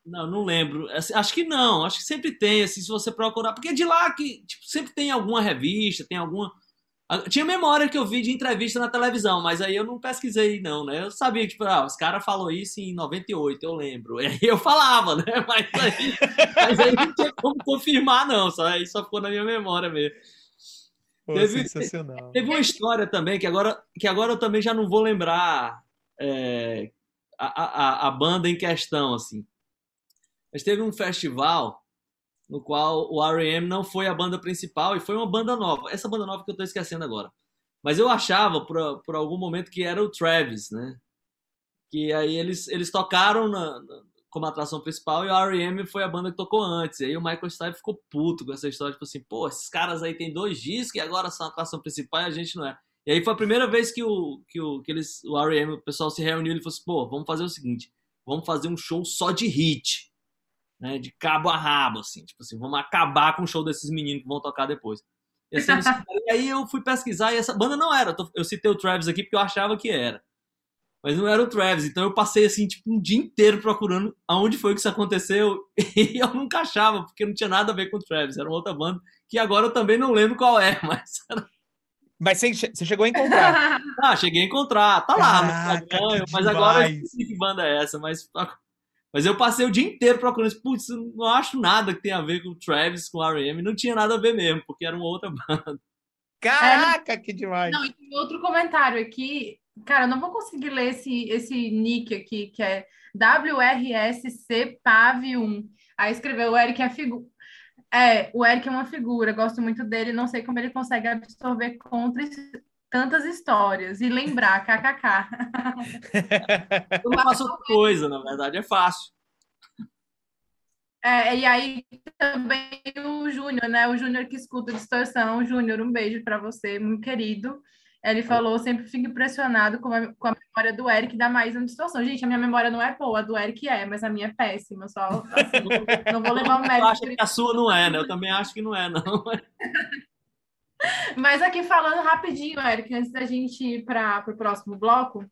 não, não lembro. Assim, acho que não, acho que sempre tem, assim, se você procurar, porque de lá que tipo, sempre tem alguma revista, tem alguma tinha memória que eu vi de entrevista na televisão, mas aí eu não pesquisei, não, né? Eu sabia que, tipo, ah, os caras falou isso em 98, eu lembro. [laughs] E aí eu falava, né? [laughs] Mas aí, mas aí não tinha como confirmar, não. Só, aí só ficou na minha memória mesmo.
Pô, teve, sensacional.
Teve uma história também, que agora, que agora eu também já não vou lembrar é, a, a, a banda em questão, assim. Mas teve um festival no qual o R.E.M. não foi a banda principal e foi uma banda nova. Essa banda nova que eu estou esquecendo agora. Mas eu achava, por, por algum momento, que era o Travis, né? Que aí eles, eles tocaram na, na, como atração principal e o R.E.M. foi a banda que tocou antes. E aí o Michael Stipe ficou puto com essa história, tipo assim, pô, esses caras aí tem dois discos e agora são a atração principal e a gente não é. E aí foi a primeira vez que o, que o, que eles, o R.E.M., o pessoal se reuniu e falou assim, pô, vamos fazer o seguinte, vamos fazer um show só de hit né, de cabo a rabo, assim, tipo assim, vamos acabar com o show desses meninos que vão tocar depois. E, assim, [laughs] e aí eu fui pesquisar e essa banda não era. Eu citei o Travis aqui porque eu achava que era. Mas não era o Travis. Então eu passei assim, tipo, um dia inteiro procurando aonde foi que isso aconteceu. [laughs] E eu nunca achava, porque não tinha nada a ver com o Travis. Era uma outra banda que agora eu também não lembro qual é, [laughs] mas era...
Mas você, chegou a encontrar?
ah, cheguei a encontrar. Tá lá no Instagram, mas agora eu esqueci que banda é essa. Mas mas eu passei o dia inteiro procurando, putz, não acho nada que tenha a ver com o Travis, com o R.E.M. Não tinha nada a ver mesmo, porque era uma outra [laughs] banda.
Caraca, é, que demais!
Não, e tem outro comentário aqui. Cara, eu não vou conseguir ler esse, esse nick aqui, que é WRSCPAV1. Aí escreveu, o Eric é figura. É, o Eric é uma figura, gosto muito dele, não sei como ele consegue absorver contra tantas histórias e lembrar, kkk.
Eu não faço outra coisa, na verdade, é fácil.
É, e aí também o Júnior, né? O Júnior que escuta Distorção. Júnior, um beijo para você, muito querido. Ele falou, sempre fico impressionado com a, com a memória do Eric da Maísa na situação. Gente, a minha memória não é boa, a do Eric é, mas a minha é péssima. Só assim, não vou levar o mérito.
Eu acho que a sua não é, né? Eu também acho que não é, não.
Mas aqui falando rapidinho, Eric, antes da gente ir para o próximo bloco,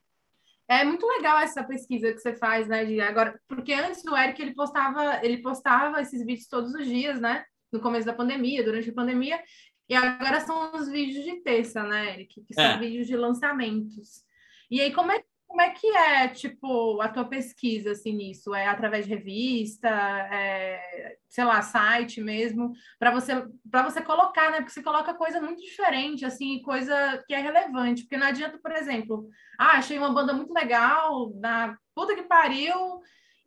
é muito legal essa pesquisa que você faz, né, de agora, porque antes do Eric ele postava, ele postava esses vídeos todos os dias, né? No começo da pandemia, durante a pandemia, e agora são os vídeos de terça, né, Eric? Que são é. vídeos de lançamentos. E aí, como é, como é que é, tipo, a tua pesquisa, assim, nisso? É através de revista, é, sei lá, site mesmo, para você, para você colocar, né? Porque você coloca coisa muito diferente, assim, coisa que é relevante. Porque não adianta, por exemplo, ah, achei uma banda muito legal, na puta que pariu,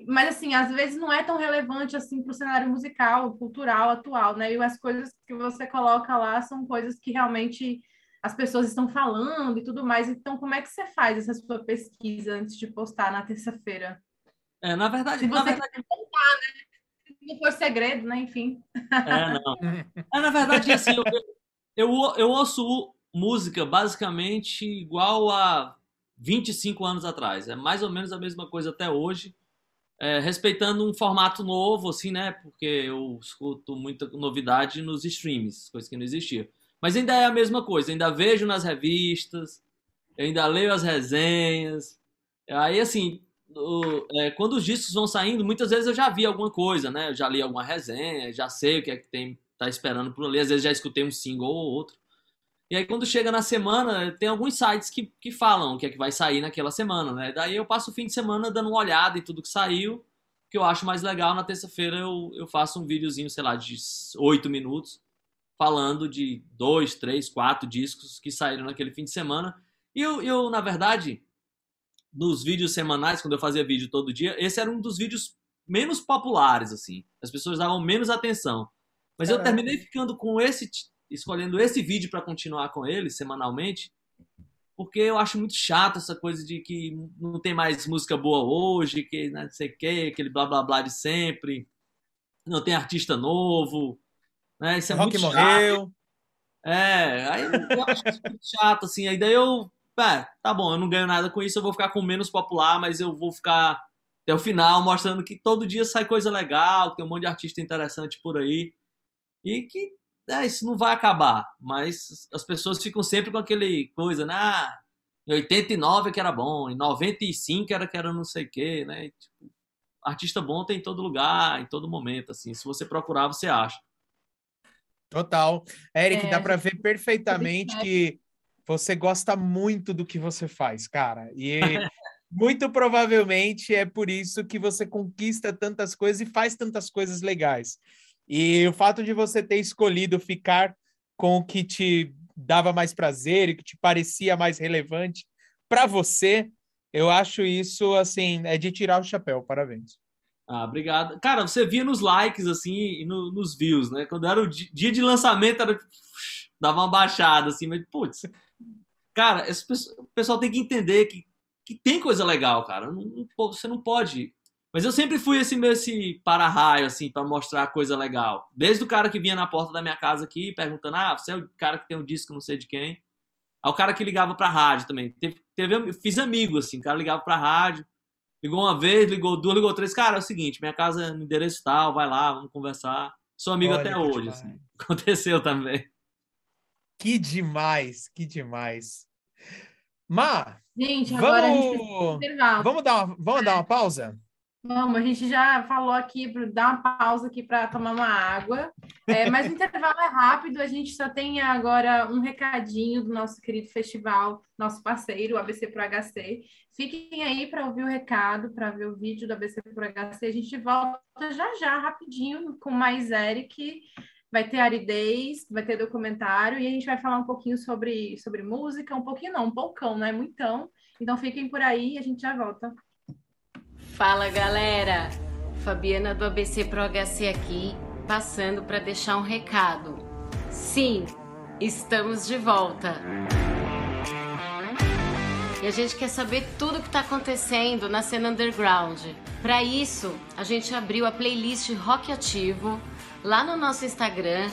mas assim, às vezes não é tão relevante assim para o cenário musical, cultural atual, né? E as coisas que você coloca lá são coisas que realmente as pessoas estão falando e tudo mais. Então, como é que você faz essa sua pesquisa antes de postar na terça-feira?
É, na verdade,
se
você na verdade...
contar, né? Se não for segredo, né? Enfim.
É, não. É, na verdade, assim, eu, eu, eu ouço música basicamente igual a 25 anos atrás. É mais ou menos a mesma coisa até hoje é, respeitando um formato novo, assim, né? Porque eu escuto muita novidade nos streams, coisa que não existia. Mas ainda é a mesma coisa, ainda vejo nas revistas, ainda leio as resenhas. Aí, assim, o, é, quando os discos vão saindo, muitas vezes eu já vi alguma coisa, né? Eu já li alguma resenha, já sei o que é que tem, tá esperando por ali. Às vezes já escutei um single ou outro. E aí, quando chega na semana, tem alguns sites que, que falam o que é que vai sair naquela semana, né? Daí eu passo o fim de semana dando uma olhada em tudo que saiu, que eu acho mais legal. Na terça-feira eu, eu faço um videozinho, sei lá, de oito minutos, falando de dois, três, quatro discos que saíram naquele fim de semana. E eu, eu na verdade, nos vídeos semanais, quando eu fazia vídeo todo dia, esse era um dos vídeos menos populares, assim. As pessoas davam menos atenção. Mas Caramba. eu terminei ficando com esse escolhendo esse vídeo para continuar com ele semanalmente, porque eu acho muito chato essa coisa de que não tem mais música boa hoje, que não sei o que, aquele blá blá blá de sempre, não tem artista novo, né? Isso é Rock muito morreu. Chato. É, aí eu acho isso muito chato, assim, aí daí eu, é, tá bom, eu não ganho nada com isso, eu vou ficar com menos popular, mas eu vou ficar até o final mostrando que todo dia sai coisa legal, tem um monte de artista interessante por aí, e que é, isso não vai acabar, mas as pessoas ficam sempre com aquele coisa, né? Ah, em 89 é que era bom, em 95 era que era não sei o quê, né? Tipo, artista bom tem em todo lugar, em todo momento, assim. Se você procurar, você acha.
Total. Eric, é, dá para ver perfeitamente que você gosta muito do que você faz, cara. E [laughs] muito provavelmente é por isso que você conquista tantas coisas e faz tantas coisas legais. E o fato de você ter escolhido ficar com o que te dava mais prazer e que te parecia mais relevante para você, eu acho isso assim, é de tirar o chapéu. Parabéns.
Ah, obrigado. Cara, você via nos likes assim e no, nos views, né? Quando era o dia de lançamento, era [laughs] dava uma baixada assim, mas putz. Cara, esse, o pessoal tem que entender que, que tem coisa legal, cara. Não, você não pode mas eu sempre fui esse meu esse para-raio, assim, para mostrar coisa legal. Desde o cara que vinha na porta da minha casa aqui, perguntando: ah, você é o cara que tem um disco não sei de quem. Ao cara que ligava pra rádio também. Teve, teve, fiz amigo, assim, o cara ligava pra rádio. Ligou uma vez, ligou duas, ligou três. Cara, é o seguinte, minha casa é no endereço tal, vai lá, vamos conversar. Sou amigo Olha, até hoje, assim. [laughs] Aconteceu também.
Que demais, que demais. Má,
gente, agora
vamos, a gente vamos dar uma, vamos dar uma pausa?
Vamos, a gente já falou aqui, dar uma pausa aqui para tomar uma água, é, mas o [laughs] intervalo é rápido, a gente só tem agora um recadinho do nosso querido festival, nosso parceiro, o ABC Pro HC. Fiquem aí para ouvir o recado, para ver o vídeo do ABC Pro HC. A gente volta já já, rapidinho, com mais Eric. Vai ter aridez, vai ter documentário e a gente vai falar um pouquinho sobre, sobre música, um pouquinho não, um poucão, não é muitão. Então fiquem por aí e a gente já volta.
Fala galera, Fabiana do ABC Pro HC aqui, passando para deixar um recado. Sim, estamos de volta. E a gente quer saber tudo o que está acontecendo na cena underground. Para isso, a gente abriu a playlist Rock Ativo lá no nosso Instagram,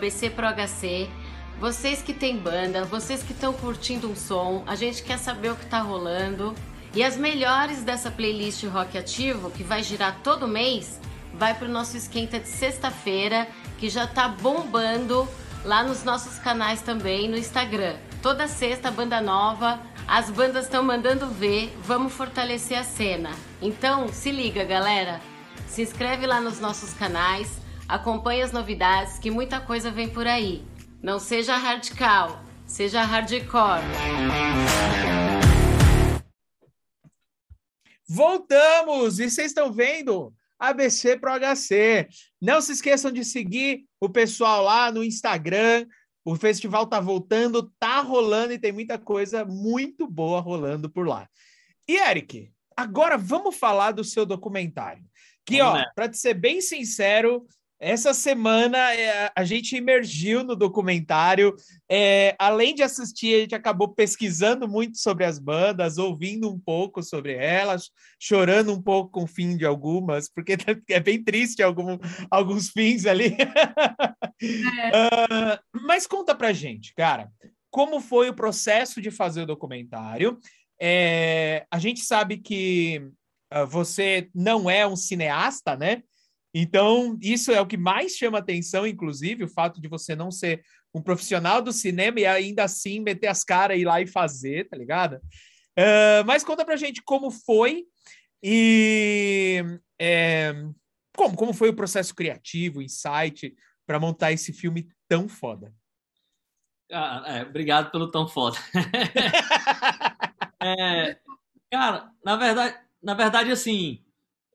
BCProHC, Vocês que têm banda, vocês que estão curtindo um som, a gente quer saber o que tá rolando. E as melhores dessa playlist Rock Ativo, que vai girar todo mês, vai pro nosso esquenta de sexta-feira, que já tá bombando lá nos nossos canais também no Instagram. Toda sexta, banda nova, as bandas estão mandando ver, vamos fortalecer a cena. Então, se liga, galera. Se inscreve lá nos nossos canais, acompanhe as novidades, que muita coisa vem por aí. Não seja radical, seja hardcore.
Voltamos! E vocês estão vendo? ABC Pro HC. Não se esqueçam de seguir o pessoal lá no Instagram. O festival tá voltando, tá rolando e tem muita coisa muito boa rolando por lá. E Eric, agora vamos falar do seu documentário. Que, ó, para ser bem sincero, essa semana é, a gente emergiu no documentário. É, além de assistir, a gente acabou pesquisando muito sobre as bandas, ouvindo um pouco sobre elas, chorando um pouco com o fim de algumas, porque [laughs] é bem triste algum, alguns fins ali. É. uh, [laughs] mas conta pra gente, cara, como foi o processo de fazer o documentário? É, a gente sabe que uh, você não é um cineasta, né? Então, isso é o que mais chama atenção, inclusive, o fato de você não ser um profissional do cinema e ainda assim meter as caras e ir lá e fazer, tá ligado? Uh, mas conta pra gente como foi e é, como, como foi o processo criativo, o insight para montar esse filme tão foda.
Ah, é, obrigado pelo tão foda. [laughs] é, cara, na verdade, na verdade assim,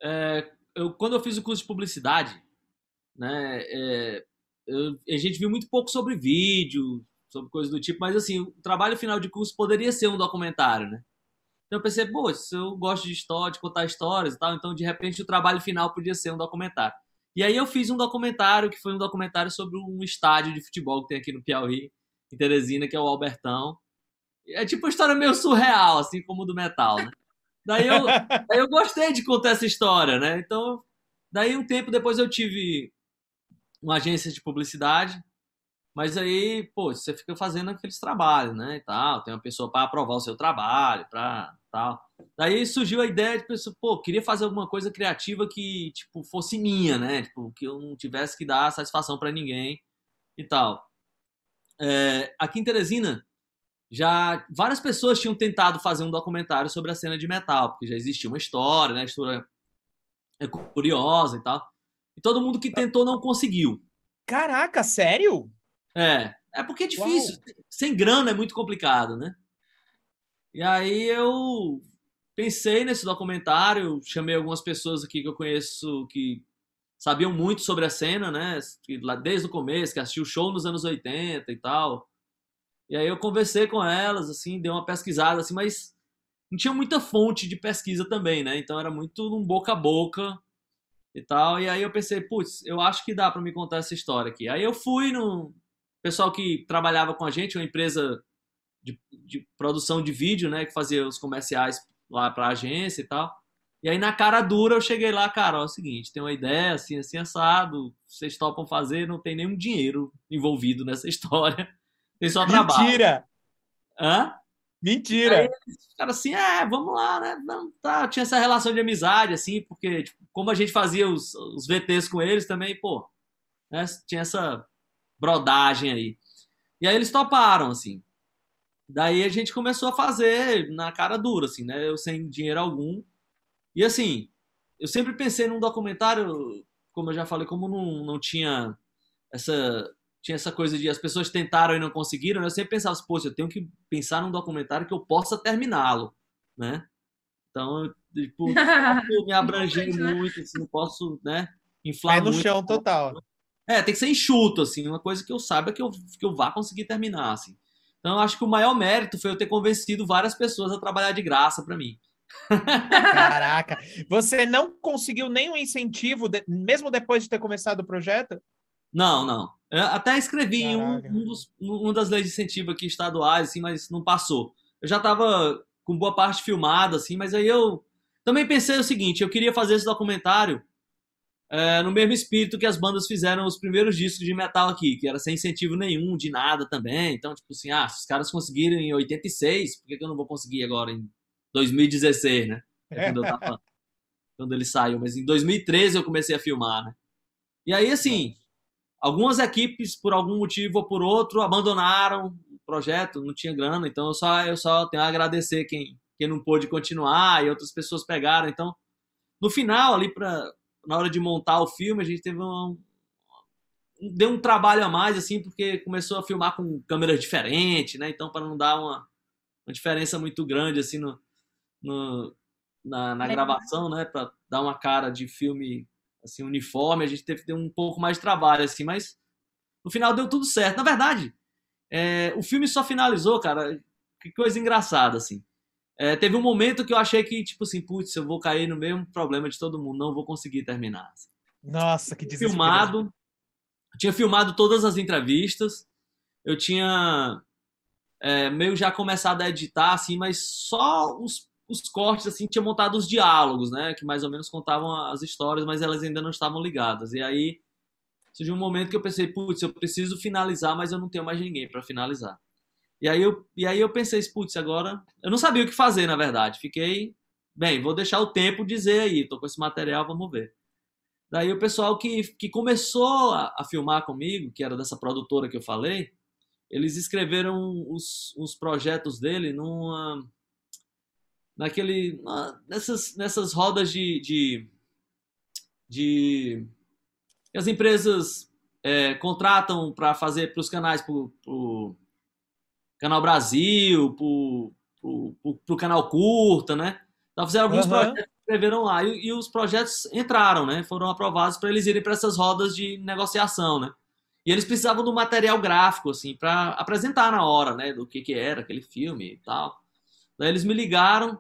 é, eu, quando eu fiz o curso de publicidade, né, é, eu, a gente viu muito pouco sobre vídeo, sobre coisas do tipo, mas assim, o trabalho final de curso poderia ser um documentário, né? Então eu pensei, pô, se eu gosto de história, de contar histórias e tal, então de repente o trabalho final podia ser um documentário. E aí eu fiz um documentário, que foi um documentário sobre um estádio de futebol que tem aqui no Piauí, em Teresina, que é o Albertão. É tipo uma história meio surreal, assim como o do metal, né? Daí eu, daí eu gostei de contar essa história, né? Então, daí um tempo depois eu tive uma agência de publicidade, mas aí, pô, você fica fazendo aqueles trabalhos, né, e tal, tem uma pessoa para aprovar o seu trabalho, para tal. Daí surgiu a ideia de pessoa, pô, queria fazer alguma coisa criativa que, tipo, fosse minha, né, tipo, que eu não tivesse que dar satisfação para ninguém e tal. É, aqui em Teresina, já várias pessoas tinham tentado fazer um documentário sobre a cena de metal, porque já existia uma história, né? A história é curiosa e tal. E todo mundo que tentou não conseguiu.
Caraca, sério?
É, é porque é difícil. Uau. Sem grana é muito complicado, né? E aí eu pensei nesse documentário, chamei algumas pessoas aqui que eu conheço que sabiam muito sobre a cena, né? Desde o começo, que assistiu o show nos anos 80 e tal. E aí eu conversei com elas, assim, dei uma pesquisada, assim, mas não tinha muita fonte de pesquisa também, né? Então era muito um boca a boca e tal. E aí eu pensei, putz, eu acho que dá para me contar essa história aqui. Aí eu fui no pessoal que trabalhava com a gente, uma empresa de, de produção de vídeo, né, que fazia os comerciais lá para a agência e tal. E aí na cara dura eu cheguei lá, cara, ó, é o seguinte, tem uma ideia assim, assim assado, vocês topam fazer, não tem nenhum dinheiro envolvido nessa [laughs] história. Tem só trabalho.
Mentira!
Hã?
Mentira! Aí,
cara, assim, é, vamos lá, né? Não, tá. Tinha essa relação de amizade, assim, porque tipo, como a gente fazia os, os VTs com eles também, pô, né? tinha essa brodagem aí. E aí eles toparam, assim. Daí a gente começou a fazer na cara dura, assim, né? Eu sem dinheiro algum. E assim, eu sempre pensei num documentário, como eu já falei, como não, não tinha essa tinha essa coisa de as pessoas tentaram e não conseguiram, eu sempre pensava, poxa, eu tenho que pensar num documentário que eu possa terminá-lo, né? Então, tipo, [laughs] me abranger né? muito, assim, não posso, né,
inflar É no muito. chão total.
É, tem que ser enxuto, assim, uma coisa que eu saiba que eu, que eu vá conseguir terminar, assim. Então, eu acho que o maior mérito foi eu ter convencido várias pessoas a trabalhar de graça para mim.
Caraca, você não conseguiu nenhum incentivo, de, mesmo depois de ter começado o projeto?
Não, não. Eu até escrevi em um, um, dos, um, das leis de incentivo aqui estaduais, assim, mas não passou. Eu já estava com boa parte filmada, assim, mas aí eu também pensei o seguinte: eu queria fazer esse documentário é, no mesmo espírito que as bandas fizeram os primeiros discos de metal aqui, que era sem incentivo nenhum, de nada também. Então, tipo assim, ah, se os caras conseguiram em 86, por que, que eu não vou conseguir agora em 2016, né? É quando, tava, quando ele saiu. Mas em 2013 eu comecei a filmar, né? E aí, assim, algumas equipes, por algum motivo ou por outro, abandonaram o projeto, não tinha grana, então eu só, eu só tenho a agradecer quem, quem não pôde continuar e outras pessoas pegaram. Então, no final, ali para na hora de montar o filme, a gente teve um, deu um trabalho a mais, assim, porque começou a filmar com câmeras diferentes, né? Então, para não dar uma, uma diferença muito grande, assim, no, no na, na gravação, né? Para dar uma cara de filme, assim, uniforme, a gente teve que ter um pouco mais de trabalho, assim, mas no final deu tudo certo. Na verdade, é, o filme só finalizou, cara, que coisa engraçada, assim. É, teve um momento que eu achei que, tipo assim, putz, eu vou cair no mesmo problema de todo mundo, não vou conseguir terminar.
Nossa, que desespero.
Filmado, tinha filmado todas as entrevistas, eu tinha é, meio já começado a editar, assim, mas só os, os cortes, assim, tinha montado os diálogos, né, que mais ou menos contavam as histórias, mas elas ainda não estavam ligadas. E aí, surgiu um momento que eu pensei, putz, eu preciso finalizar, mas eu não tenho mais ninguém para finalizar. E aí eu, e aí eu pensei, putz, agora. Eu não sabia o que fazer, na verdade. Fiquei, bem, vou deixar o tempo dizer aí, tô com esse material, vamos ver. Daí o pessoal que, que começou a, a filmar comigo, que era dessa produtora que eu falei, eles escreveram os, os projetos dele numa. Naquele. Nessas, nessas rodas de. de, de as empresas é, contratam para fazer para os canais, para Canal Brasil, pro, pro, pro, pro Canal Curta, né? Então fizeram alguns uhum. projetos escreveram lá e, e, os projetos entraram, né? Foram aprovados para eles irem para essas rodas de negociação, né? E eles precisavam do material gráfico, assim, para apresentar na hora, né? Do que, que era aquele filme e tal. Daí eles me ligaram,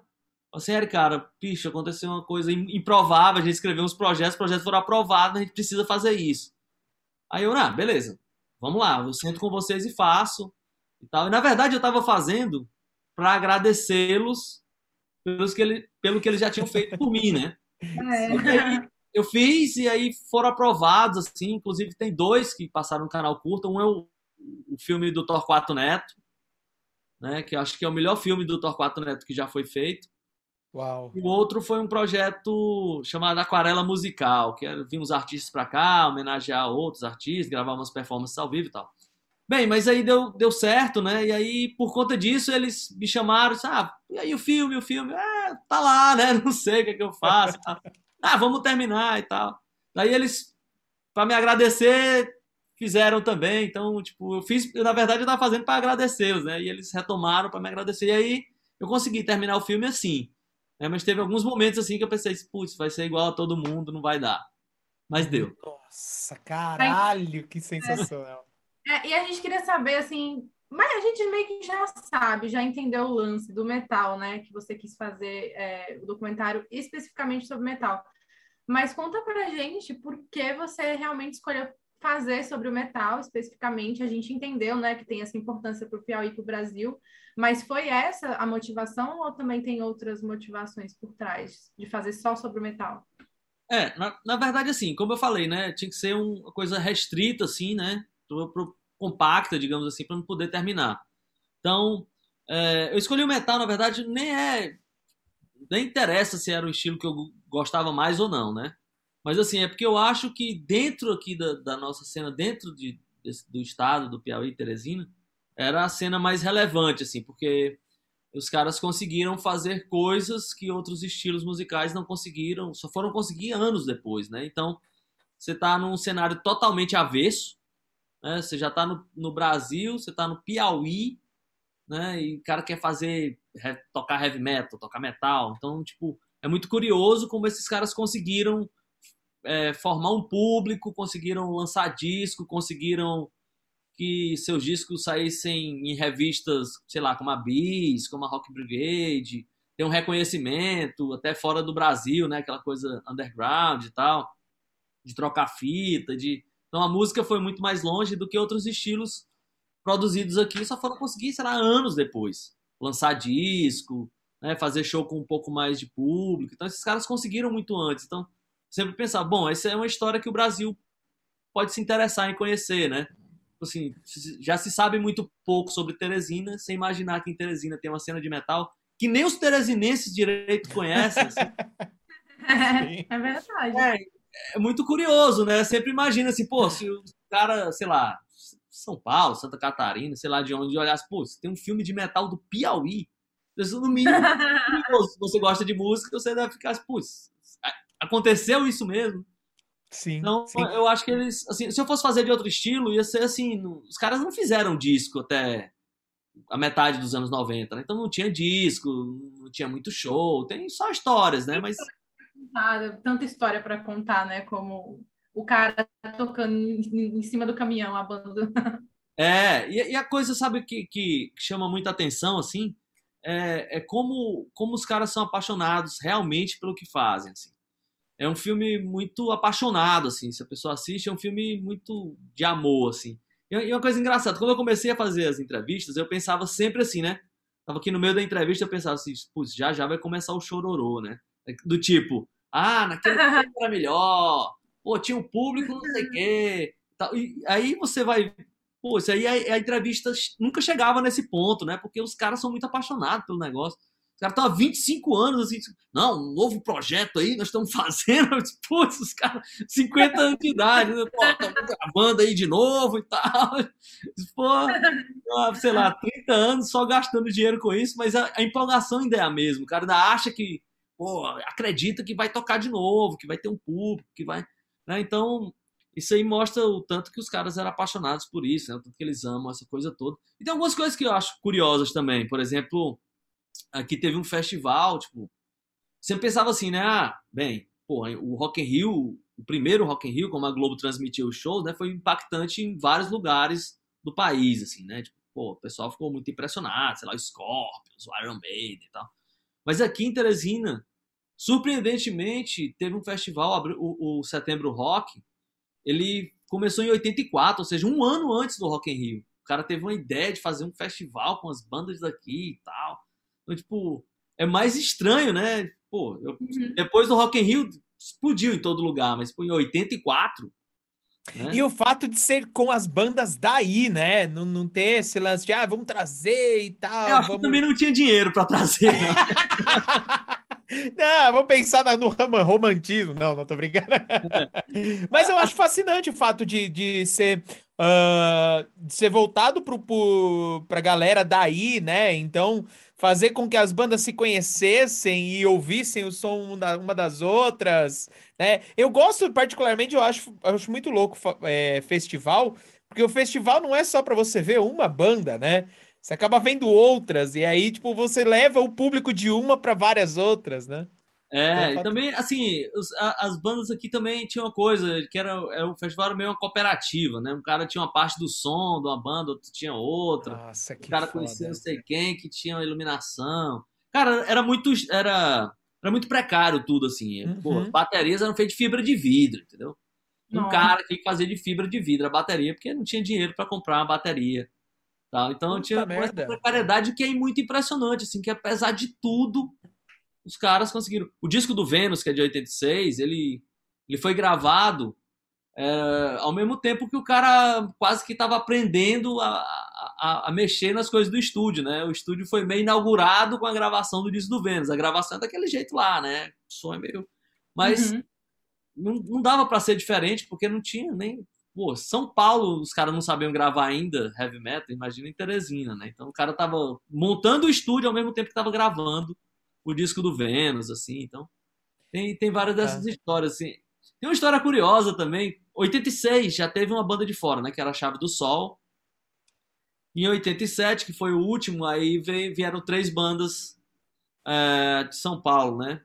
Eric, cara, picha, aconteceu uma coisa improvável, a gente escreveu uns projetos, os projetos foram aprovados, a gente precisa fazer isso. Aí eu, ah, beleza, vamos lá, eu sento com vocês e faço e tal. E na verdade eu estava fazendo para agradecê-los pelos que ele, pelo que eles já tinham feito por mim, né? [laughs] É. eu fiz e aí foram aprovados, assim, inclusive tem dois que passaram no canal curta. Um é o, o filme do Torquato Neto, né? Que acho que é o melhor filme do Torquato Neto que já foi feito.
Uau.
O outro foi um projeto chamado Aquarela Musical, que era vir uns artistas para cá, homenagear outros artistas, gravar umas performances ao vivo e tal. Bem, mas aí deu, deu certo, né? E aí, por conta disso, eles me chamaram, ah, e aí o filme, o filme, ah, tá lá, né? [laughs] Não sei o que, é que eu faço. [laughs] ah, vamos terminar e tal. Daí eles, para me agradecer, fizeram também. Então, tipo, eu fiz, na verdade, eu tava fazendo para agradecê-los, né? E eles retomaram para me agradecer. E aí eu consegui terminar o filme assim. Né? Mas teve alguns momentos assim que eu pensei, putz, vai ser igual a todo mundo, não vai dar. Mas deu.
Nossa, caralho, que sensacional.
É, e a gente queria saber, assim, mas a gente meio que já sabe, já entendeu o lance do metal, né? Que você quis fazer é, o documentário especificamente sobre metal. Mas conta pra gente por que você realmente escolheu fazer sobre o metal especificamente. A gente entendeu, né, que tem essa importância para o Piauí e para o Brasil, mas foi essa a motivação ou também tem outras motivações por trás de fazer só sobre o metal?
É, na, na verdade, assim, como eu falei, né, tinha que ser uma coisa restrita, assim, né, pro, pro, compacta, digamos assim, para não poder terminar. Então, é, eu escolhi o metal, na verdade, nem é. Nem interessa se era o estilo que eu gostava mais ou não, né? Mas assim, é porque eu acho que dentro aqui da, da nossa cena, dentro de, desse, do estado do Piauí Teresina, era a cena mais relevante, assim, porque os caras conseguiram fazer coisas que outros estilos musicais não conseguiram, só foram conseguir anos depois, né? Então, você está num cenário totalmente avesso, né? Você já está no, no, Brasil, você está no Piauí, né? E o cara quer fazer, tocar heavy metal, tocar metal. Então, tipo, é muito curioso como esses caras conseguiram é, formar um público, conseguiram lançar disco, conseguiram que seus discos saíssem em revistas, sei lá, como a Bis, como a Rock Brigade, ter um reconhecimento até fora do Brasil, né? Aquela coisa underground e tal, de trocar fita, de então a música foi muito mais longe do que outros estilos produzidos aqui, só foram conseguir, sei lá, anos depois. Lançar disco, né, fazer show com um pouco mais de público. Então esses caras conseguiram muito antes. Então sempre pensava, bom, essa é uma história que o Brasil pode se interessar em conhecer, né? Assim, já se sabe muito pouco sobre Teresina, sem imaginar que em Teresina tem uma cena de metal que nem os teresinenses direito conhecem. Assim.
É, [laughs] é verdade. É,
é, muito curioso, né? Sempre imagina assim, pô, se o cara, sei lá, São Paulo, Santa Catarina, sei lá de onde, olhasse, pô, tem um filme de metal do Piauí. No mínimo, se você gosta de música, você deve ficar assim, putz, aconteceu isso mesmo.
Sim.
Então,
sim.
eu acho que eles, assim, se eu fosse fazer de outro estilo, ia ser assim, os caras não fizeram disco até a metade dos anos 90, né? Então não tinha disco, não tinha muito show, tem só histórias, né? Mas
tanta história para contar, né? Como o cara tocando em cima do caminhão, a banda.
É, e, a coisa, sabe, que, que chama muita atenção, assim, é, é como, como os caras são apaixonados realmente pelo que fazem, assim. É um filme muito apaixonado, assim, se a pessoa assiste, é um filme muito de amor, assim. E uma coisa engraçada, quando eu comecei a fazer as entrevistas, eu pensava sempre assim, né? Tava aqui no meio da entrevista, eu pensava assim, putz, já já vai começar o chororô, né? Do tipo, ah, naquele [laughs] tempo era melhor, pô, tinha um público, não sei o quê. E aí você vai. Pô, isso aí a, a entrevista nunca chegava nesse ponto, né? Porque os caras são muito apaixonados pelo negócio. Os caras estão há 25 anos assim, não, um novo projeto aí, nós estamos [laughs] fazendo. Putz, os caras, 50 anos de idade, né? pô, estamos gravando aí de novo e tal. Pô, sei lá, 30 anos só gastando dinheiro com isso, mas a, a empolgação ainda é a mesma. O cara ainda acha que, pô, acredita que vai tocar de novo, que vai ter um público, que vai. Né? Então, isso aí mostra o tanto que os caras eram apaixonados por isso, né? o tanto que eles amam essa coisa toda. E tem algumas coisas que eu acho curiosas também. Por exemplo, aqui teve um festival, tipo, você pensava assim, né? Ah, bem, pô, o Rock in Rio, o primeiro Rock in Rio, como a Globo transmitiu os shows, né, foi impactante em vários lugares do país, assim, né? Tipo, pô, o pessoal ficou muito impressionado, sei lá, o Scorpions, o Iron Maiden e tal. Mas aqui em Teresina, surpreendentemente, teve um festival, o, o Setembro Rock, ele começou em 84, ou seja, um ano antes do Rock in Rio. O cara teve uma ideia de fazer um festival com as bandas daqui e tal. Então, tipo, é mais estranho, né? Pô, eu, uhum. depois do Rock in Rio explodiu em todo lugar, mas pô, em 84
né? E o fato de ser com as bandas daí, né? Não, não ter esse lance de, ah, vamos trazer e tal.
Eu acho
vamos...
que também não tinha dinheiro para trazer. Né? [laughs]
não, vamos pensar no romantismo. Não, não tô brincando. Mas eu acho fascinante o fato de, de ser uh, de ser voltado para a galera daí, né? Então, fazer com que as bandas se conhecessem e ouvissem o som uma das outras, né? Eu gosto particularmente, eu acho, acho muito louco é, festival, porque o festival não é só para você ver uma banda, né? Você acaba vendo outras e aí tipo você leva o público de uma para várias outras, né?
É, e também, assim, os, a, as bandas aqui também tinham uma coisa, que era, era o festival era meio uma cooperativa, né? Um cara tinha uma parte do som de uma banda, outro tinha outra.
Nossa, que
O cara
foda.
conhecia não sei quem, que tinha uma iluminação. Cara, era muito, era, era muito precário tudo, assim. Uhum. Pô, baterias eram feitas de fibra de vidro, entendeu? Um Nossa. cara que fazia de fibra de vidro a bateria, porque não tinha dinheiro para comprar uma bateria. Tal. Então Puta tinha uma precariedade que é muito impressionante, assim, que apesar de tudo, os caras conseguiram. O disco do Vênus, que é de 86, ele, ele foi gravado é, ao mesmo tempo que o cara quase que estava aprendendo a, a, a, mexer nas coisas do estúdio, né? O estúdio foi meio inaugurado com a gravação do disco do Vênus. A gravação é daquele jeito lá, né? O som é meio. Mas uhum. não, não dava para ser diferente, porque não tinha nem. Pô, São Paulo, os caras não sabiam gravar ainda heavy metal, imagina em Teresina, né? Então o cara tava montando o estúdio ao mesmo tempo que tava gravando o disco do Vênus, assim. Então, tem, tem várias dessas é. histórias, assim. Tem uma história curiosa também. 86 já teve uma banda de fora, né? Que era a Chave do Sol. Em 87, que foi o último, aí vieram três bandas é, de São Paulo, né?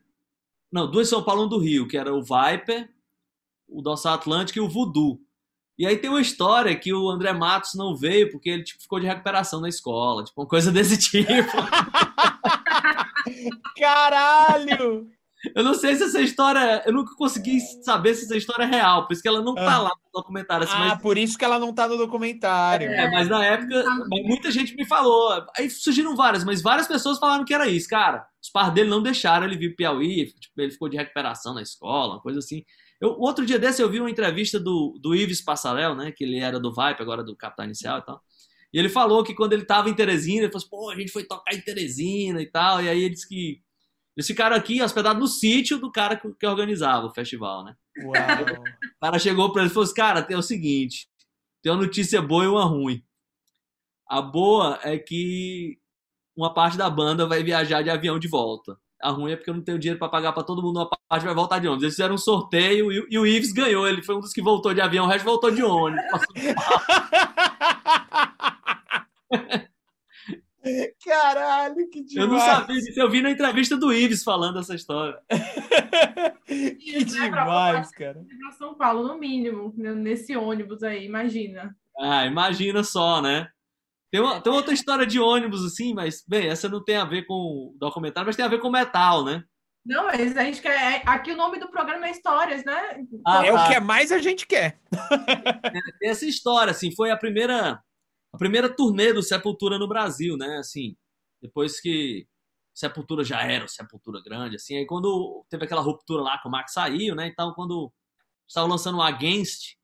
Não, duas de São Paulo e um do Rio, que era o Viper, o Dossa Atlântica e o Voodoo. E aí tem uma história que o André Matos não veio porque ele tipo, ficou de recuperação na escola, tipo, uma coisa desse [laughs] tipo. [laughs]
Caralho!
Eu não sei se essa história. Eu nunca consegui saber se essa história é real, por isso que ela não tá
Ah.
lá no documentário. Assim,
Ah,
mas,
por isso que ela não tá no documentário.
é, mas na época, muita gente me falou. Aí surgiram várias, mas várias pessoas falaram que era isso, cara. Os pais dele não deixaram ele vir pro Piauí, tipo, ele ficou de recuperação na escola, uma coisa assim. Eu, outro dia desse eu vi uma entrevista do, do Ives Passarel, né? Que ele era do Vipe, agora do Capital Inicial e tal. E ele falou que quando ele tava em Teresina, ele falou assim, pô, a gente foi tocar em Teresina e tal. E aí ele disse que eles ficaram aqui hospedados no sítio do cara que, organizava o festival, né?
Uau.
O cara chegou pra ele e falou assim, cara, tem o seguinte, tem uma notícia boa e uma ruim. A boa é que uma parte da banda vai viajar de avião de volta. A ruim é porque eu não tenho dinheiro pra pagar pra todo mundo, uma parte vai voltar de ônibus. Eles fizeram um sorteio e, e o Ives ganhou. Ele foi um dos que voltou de avião, o resto voltou de ônibus. [laughs] [laughs]
Caralho, que demais.
Eu não sabia disso. Eu vi na entrevista do Ives falando essa história. [laughs]
que demais, cara.
Para São Paulo, no mínimo, né, nesse ônibus aí, imagina.
Ah, imagina só, né? Tem, uma, tem outra história de ônibus, assim, mas, bem, essa não tem a ver com o documentário, mas tem a ver com metal, né?
Não, mas a gente quer. Aqui o nome do programa é Histórias, né?
Ah,
é o
tá.
que mais a gente quer.
Tem essa história, assim, foi a primeira a primeira turnê do Sepultura no Brasil, né? Assim, depois que Sepultura já era o Sepultura grande, assim, aí quando teve aquela ruptura lá que o Max saiu, né? Então, quando estavam lançando o Against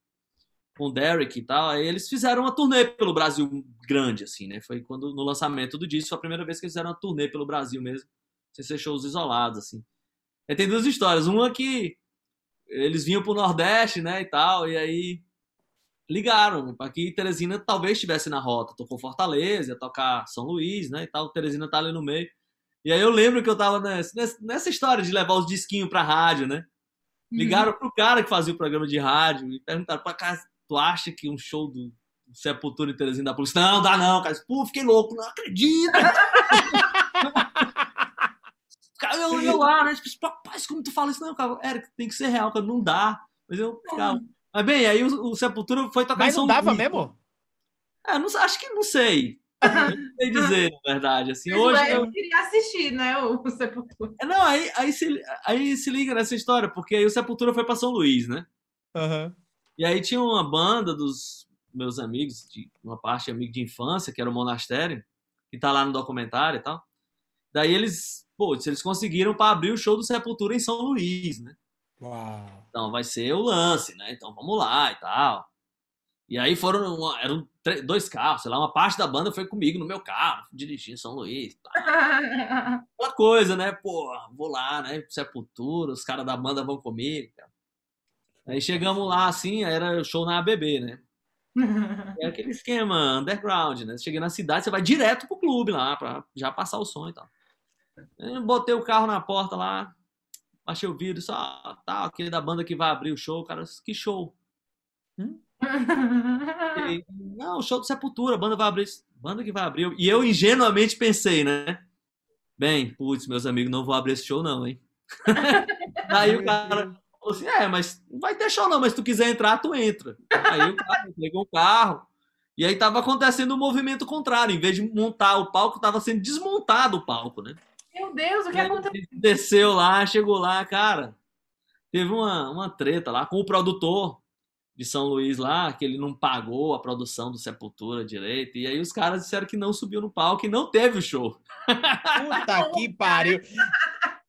com o Derek e tal, aí eles fizeram uma turnê pelo Brasil grande, assim, né? Foi quando no lançamento do disco foi a primeira vez que eles fizeram uma turnê pelo Brasil mesmo, sem ser shows isolados, assim. Aí tem duas histórias, uma que eles vinham pro Nordeste, né, e tal, e aí ligaram para que Teresina talvez estivesse na rota. Tocou Fortaleza, ia tocar São Luís, né? E tal. Teresina tá ali no meio. E aí eu lembro que eu tava nessa, nessa história de levar os disquinhos pra rádio, né? Ligaram pro cara que fazia o programa de rádio e perguntaram pra cá, tu acha que um show do Sepultura em Teresina da polícia? Não, dá não, cara. Pô, fiquei louco, não acredito. [laughs] cara, eu, eu lá, né? Tipo, rapaz, como tu fala isso? Não, cara, Eric, tem que ser real, cara, não dá. Mas eu ficava. Mas bem, aí o, o Sepultura foi tocar
Mas
em São
não dava
Luís.
mesmo?
É, não, acho que não sei. Não sei [laughs] dizer, na verdade. Assim,
Mas
hoje
eu
eu-
queria assistir, né? O [laughs] Sepultura.
É, Não, aí, aí, se, aí se liga nessa história, porque aí o Sepultura foi pra São Luís, né?
Aham.
E aí tinha uma banda dos meus amigos, de uma parte amigo de infância, que era o Monastério, que tá lá no documentário e tal. Daí eles, pô, eles conseguiram para abrir o show do Sepultura em São Luís, né?
Uau.
Então vai ser o lance, né? Então vamos lá e tal. E aí foram, uma- eram dois carros, sei lá, uma parte da banda foi comigo no meu carro, dirigindo São Luís. Tá. Aquela [laughs] coisa, né? Pô, vou lá, né? Sepultura, os caras da banda vão comigo. cara. Aí chegamos lá, assim, era show na ABB, né? É aquele esquema underground, né? Cheguei na cidade, você vai direto pro clube lá, pra já passar o som e tal. Eu botei o carro na porta lá, baixei o vidro, só, tá, aquele da banda que vai abrir o show, cara, que show. E, não, o show do Sepultura, a banda vai abrir, banda que vai abrir. E eu ingenuamente pensei, né? Bem, putz, meus amigos, não vou abrir esse show não, hein? [laughs] Aí o cara falou assim, é, mas não vai ter show não, mas se tu quiser entrar, tu entra. Aí o cara pegou o carro, e aí tava acontecendo um movimento contrário. Em vez de montar o palco, tava sendo desmontado o palco, né?
Meu Deus, o que aconteceu?
Desceu lá, chegou lá, cara. Teve uma, uma treta lá com o produtor de São Luís lá, que ele não pagou a produção do Sepultura direito. E aí os caras disseram que não subiu no palco e não teve o show.
Puta que pariu.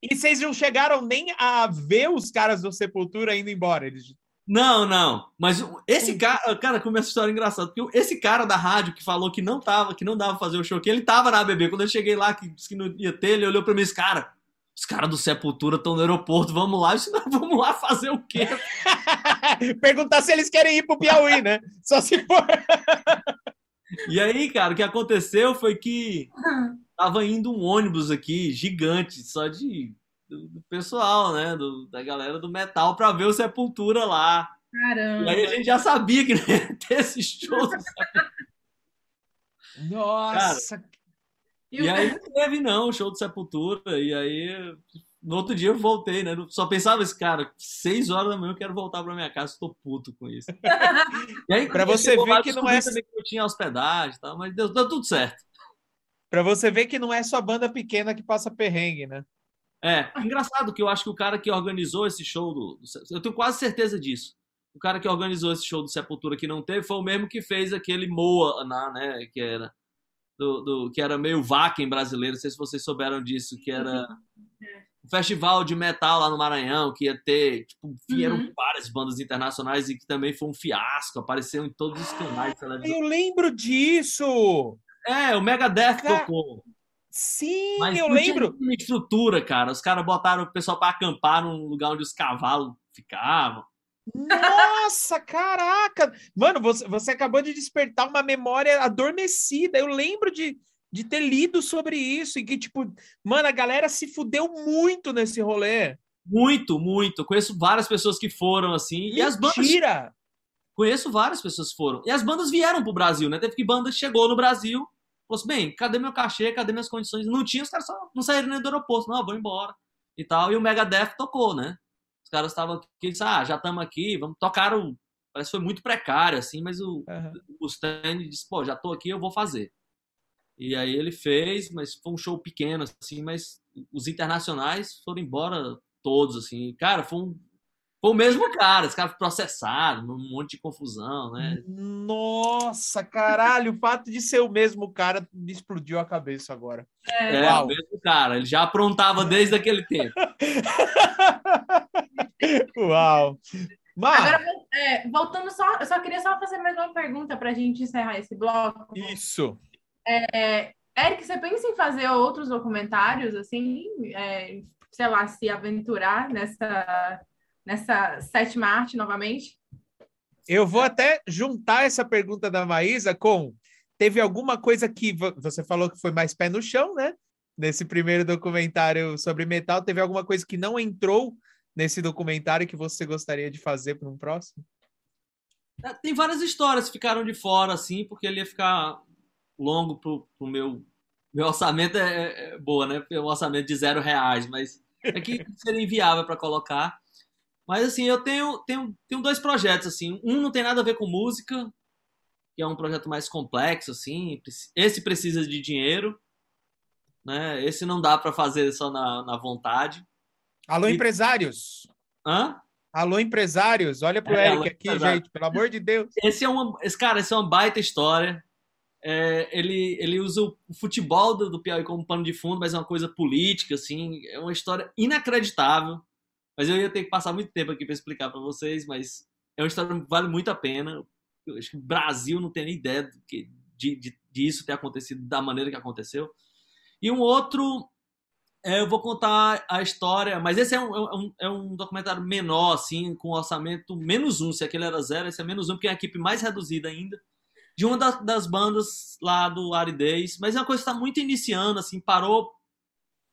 E vocês não chegaram nem a ver os caras do Sepultura indo embora. Eles...
Não, não. Mas esse cara, cara, começa a história engraçada. Porque esse cara da rádio que falou que não tava, que não dava fazer o show, que ele tava na ABB. Quando eu cheguei lá, que disse que não ia ter, ele olhou pra mim e disse, cara, os caras do Sepultura estão no aeroporto, vamos lá. Eu disse, não, [laughs] vamos lá fazer o quê? [laughs]
Perguntar se eles querem ir pro Piauí, né? Só se for.
E aí, cara, o que aconteceu foi que tava indo um ônibus aqui gigante, só de do, do pessoal, né, do- da galera do metal pra ver o Sepultura lá. E
Caramba.
aí a gente já sabia que não ia [laughs] ter esse show.
Nossa.
E
E
o-
aí não teve não o show do Sepultura. E aí no outro dia eu voltei, né? Só pensava esse cara, seis horas da manhã eu quero voltar pra minha casa, tô puto com isso. [laughs] E aí,
Pra você ver que não é-
também que eu tinha hospedagem e tal, mas deu, deu tudo certo.
Pra você ver que não é só banda pequena que passa perrengue, né?
É, engraçado que eu acho que o cara que organizou esse show do. Eu tenho quase certeza disso. O cara que organizou esse show do Sepultura que não teve foi o mesmo que fez aquele Moa, né? Que era. Do, do, que era meio Vaken brasileiro, não sei se vocês souberam disso, que era um festival de metal lá no Maranhão, que ia ter, tipo, vieram uhum. várias bandas internacionais e que também foi um fiasco, apareceu em todos os canais de televisão.
Eu lembro disso!
É, o Megadeth Cara... tocou.
Sim, Mas eu lembro.
Uma estrutura, cara. Os caras botaram o pessoal para acampar num lugar onde os cavalos ficavam.
Nossa, caraca! Mano, você, você acabou de despertar uma memória adormecida. Eu lembro de, de ter lido sobre isso e que, tipo, mano, a galera se fudeu muito nesse rolê.
Muito, muito. Conheço várias pessoas que foram assim.
Mentira! E
as bandas. Conheço várias pessoas que foram. E as bandas vieram pro Brasil, né? Teve que banda chegou no Brasil Falou assim, bem, cadê meu cachê? Cadê minhas condições? Não tinha, os caras só não saíram nem do aeroporto. Não, vou embora. E tal. E o Megadeth tocou, né? Os caras estavam aqui, ah, já estamos aqui, vamos. Tocaram. Parece que foi muito precário, assim, mas o, uhum. o disse, pô, já tô aqui, eu vou fazer. E aí ele fez, mas foi um show pequeno, assim, mas os internacionais foram embora todos, assim. Cara, foi um foi o mesmo cara, esse cara processado, um monte de confusão, né?
Nossa, caralho, o fato de ser o mesmo cara me explodiu a cabeça agora.
É, é o mesmo cara, ele já aprontava desde aquele tempo. [laughs]
Uau!
Mas... Agora, é, voltando só, eu só queria só fazer mais uma pergunta para a gente encerrar esse bloco.
Isso.
É, Eric, você pensa em fazer outros documentários, assim, é, sei lá, se aventurar nessa nessa sétima arte novamente?
Eu vou até juntar essa pergunta da Maísa com teve alguma coisa que você falou que foi mais pé no chão, né? Nesse primeiro documentário sobre metal, teve alguma coisa que não entrou nesse documentário que você gostaria de fazer para um próximo?
É, tem várias histórias que ficaram de fora, assim, porque ele ia ficar longo pro, pro meu. Meu orçamento é, é, é boa, né? Um orçamento de zero reais, mas é que seria inviável para colocar. Mas assim, eu tenho, tenho, tenho dois projetos, assim. Um não tem nada a ver com música, que é um projeto mais complexo, assim. Esse precisa de dinheiro, né? Esse não dá para fazer só na, na vontade.
Alô, e... empresários!
Hã?
Alô, empresários! Olha pro é, Eric aqui, empresário. gente, pelo amor de Deus. [laughs]
Esse é uma, esse cara, esse é uma baita história. É, ele, ele usa o futebol do, do Piauí como pano de fundo, mas é uma coisa política, assim. É uma história inacreditável. Mas eu ia ter que passar muito tempo aqui para explicar para vocês, mas é uma história que vale muito a pena. Eu acho que o Brasil não tem nem ideia de, de, de, de isso ter acontecido da maneira que aconteceu. E um outro, é, eu vou contar a história, mas esse é um, é um, é um documentário menor, assim, com orçamento menos um. Se aquele era zero, esse é menos um, porque é a equipe mais reduzida ainda. De uma das, das bandas lá do Aridez, mas é uma coisa que está muito iniciando, assim, parou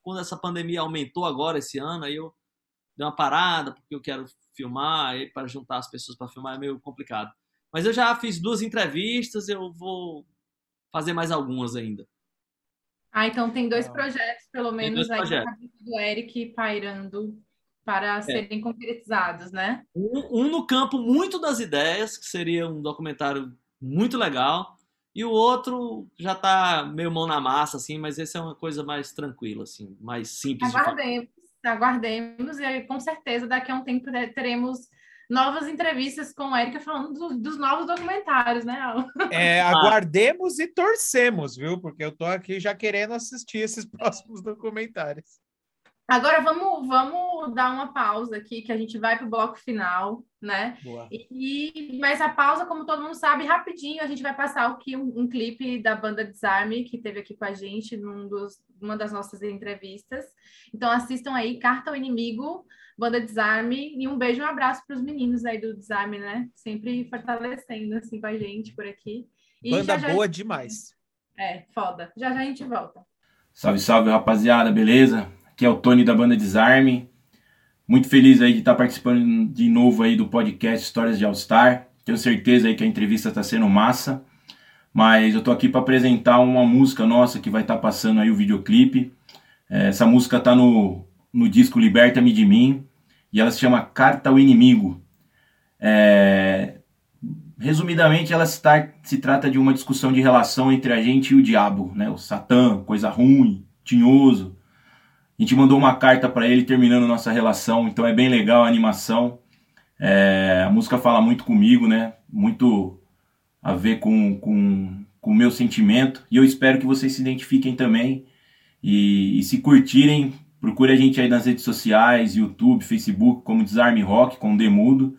quando essa pandemia aumentou agora esse ano, aí eu deu uma parada porque eu quero filmar, e para juntar as pessoas para filmar é meio complicado. Mas eu já fiz duas entrevistas, eu vou fazer mais algumas ainda.
Ah, então tem dois projetos, pelo menos, aí do Eric pairando para é. serem concretizados, né?
Um, um, no campo muito das ideias, que seria um documentário muito legal, e o outro já está meio mão na massa, assim, mas esse é uma coisa mais tranquila, assim, mais simples.
Aguardemos aguardemos e com certeza daqui a um tempo teremos novas entrevistas com a Erika falando do, dos novos documentários, né, Al?
É, [laughs] aguardemos e torcemos, viu? Porque eu tô aqui já querendo assistir esses [laughs] próximos documentários.
Agora vamos, vamos dar uma pausa aqui, que a gente vai para o bloco final, né? Boa. E, mas a pausa, como todo mundo sabe, rapidinho, a gente vai passar aqui um, um clipe da banda Desarme, que teve aqui com a gente num dos, numa das nossas entrevistas. Então assistam aí, Carta ao Inimigo, Banda Desarme, e um beijo e um abraço para os meninos aí do Desarme, né? Sempre fortalecendo assim com a gente por aqui.
E banda já, boa já... demais.
É, foda. Já já a gente volta.
Salve, salve, rapaziada, beleza? Que é o Tony da banda Desarme. Muito feliz aí de estar participando de novo aí do podcast Histórias de All Star. Tenho certeza aí que a entrevista está sendo massa. Mas eu tô aqui para apresentar uma música nossa que vai estar tá passando aí o videoclipe. É, essa música está no, no disco Liberta-me de Mim e ela se chama Carta ao Inimigo. É, resumidamente, ela se, tar, se trata de uma discussão de relação entre a gente e o diabo, né? O Satã, coisa ruim, tinhoso, A gente mandou uma carta para ele terminando nossa relação, então é bem legal a animação. É, a música fala muito comigo, né? Muito a ver com, com, com o meu sentimento. E eu espero que vocês se identifiquem também. E, e se curtirem, procure a gente aí nas redes sociais, YouTube, Facebook, como Desarme Rock, com Demudo.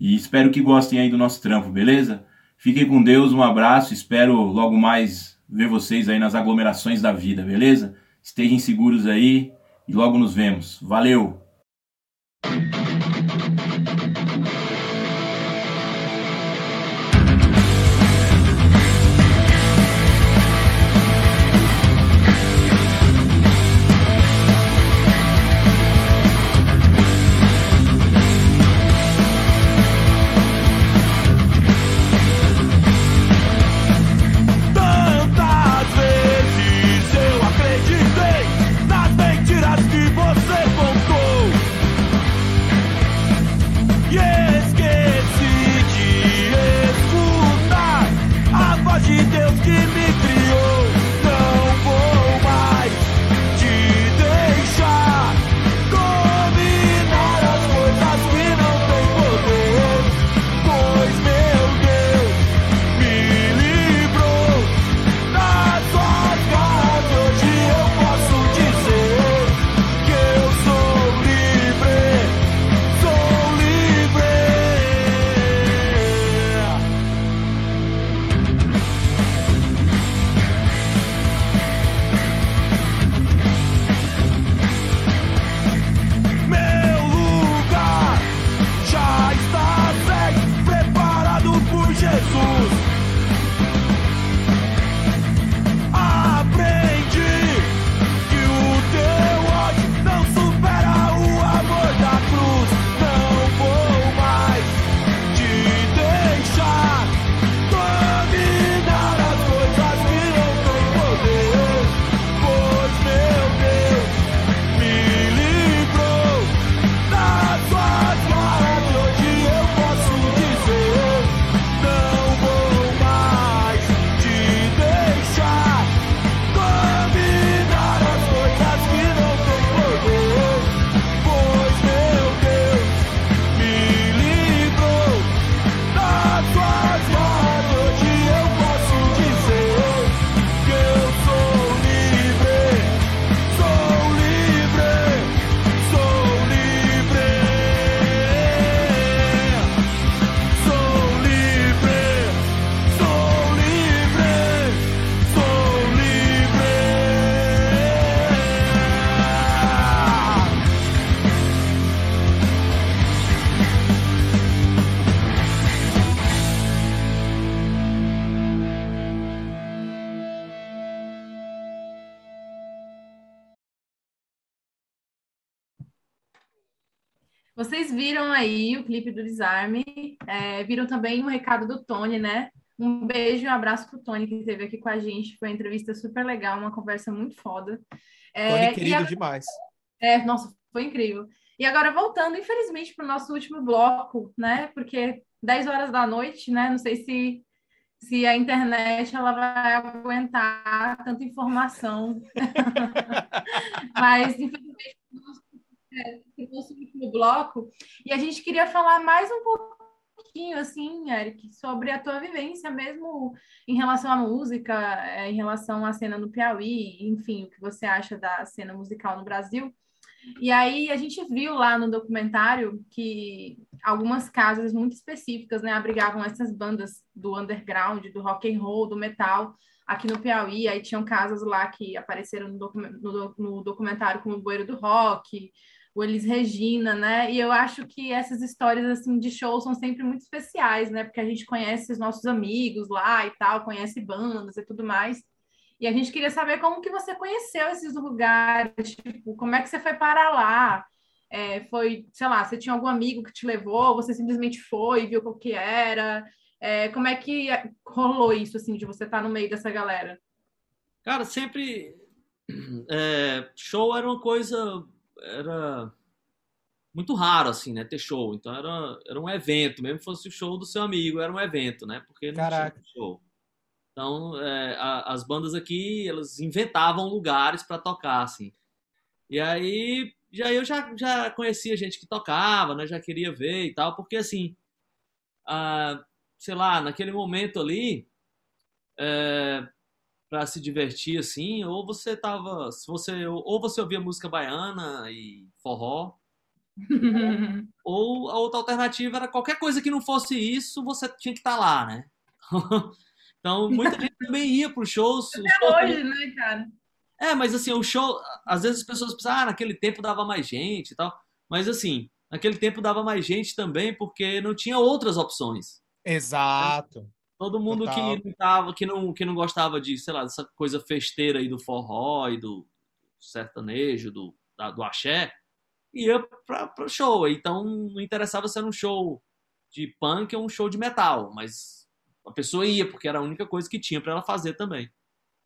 E espero que gostem aí do nosso trampo, beleza? Fiquem com Deus, um abraço. Espero logo mais ver vocês aí nas aglomerações da vida, beleza? Estejam seguros aí e logo nos vemos. Valeu!
Vocês viram aí o clipe do Desarme, é, viram também um recado do Tony, né? Um beijo e um abraço pro Tony, que esteve aqui com a gente. Foi uma entrevista super legal, uma conversa muito foda.
É, Tony querido demais.
É, nossa, foi incrível. E agora, voltando, infelizmente, para o nosso último bloco, né? Porque 10 horas da noite, né? Não sei se, se a internet ela vai aguentar tanta informação. [laughs] Mas, infelizmente, é, nosso último bloco, e a gente queria falar mais um pouquinho, assim, Eric, sobre a tua vivência mesmo em relação à música, é, em relação à cena no Piauí, enfim, o que você acha da cena musical no Brasil. E aí a gente viu lá no documentário que algumas casas muito específicas, né, abrigavam essas bandas do underground, do rock and roll, do metal aqui no Piauí. Aí tinham casas lá que apareceram no, docu no, no documentário como o Bueiro do Rock, o Elis Regina, né? E eu acho que essas histórias assim de show são sempre muito especiais, né? Porque a gente conhece os nossos amigos lá e tal, conhece bandas e tudo mais. E a gente queria saber como que você conheceu esses lugares, tipo, como é que você foi para lá? É, foi, sei lá, você tinha algum amigo que te levou, você simplesmente foi, viu qual que era? É, como é que rolou isso, assim, de você estar no meio dessa galera?
Cara, sempre [clears throat] é, show era uma coisa era muito raro, assim, né? Ter show. Então era, era um evento, mesmo que fosse o show do seu amigo, era um evento, né? Porque não
Caraca.
tinha show. Então, é, a, as bandas aqui, elas inventavam lugares para tocar, assim. E aí, já eu já, já conhecia gente que tocava, né? Já queria ver e tal, porque assim, ah, sei lá, naquele momento ali, é, para se divertir assim, ou você tava, se você ou você ouvia música baiana e forró, ou a outra alternativa era qualquer coisa que não fosse isso, você tinha que estar tá lá, né? [laughs] então, muita gente também ia para os shows.
Até shows hoje, né, cara?
É, mas assim, o show, às vezes as pessoas pensam, ah, naquele tempo dava mais gente e tal. Mas assim, naquele tempo dava mais gente também porque não tinha outras opções.
Exato.
Todo mundo que não, tava, que, não, que não gostava de, sei lá, dessa coisa festeira aí do forró e do sertanejo, do, da, do axé, ia para o show. Então não interessava se era um show de punk ou um show de metal, mas a pessoa ia porque era a única coisa que tinha para ela fazer também.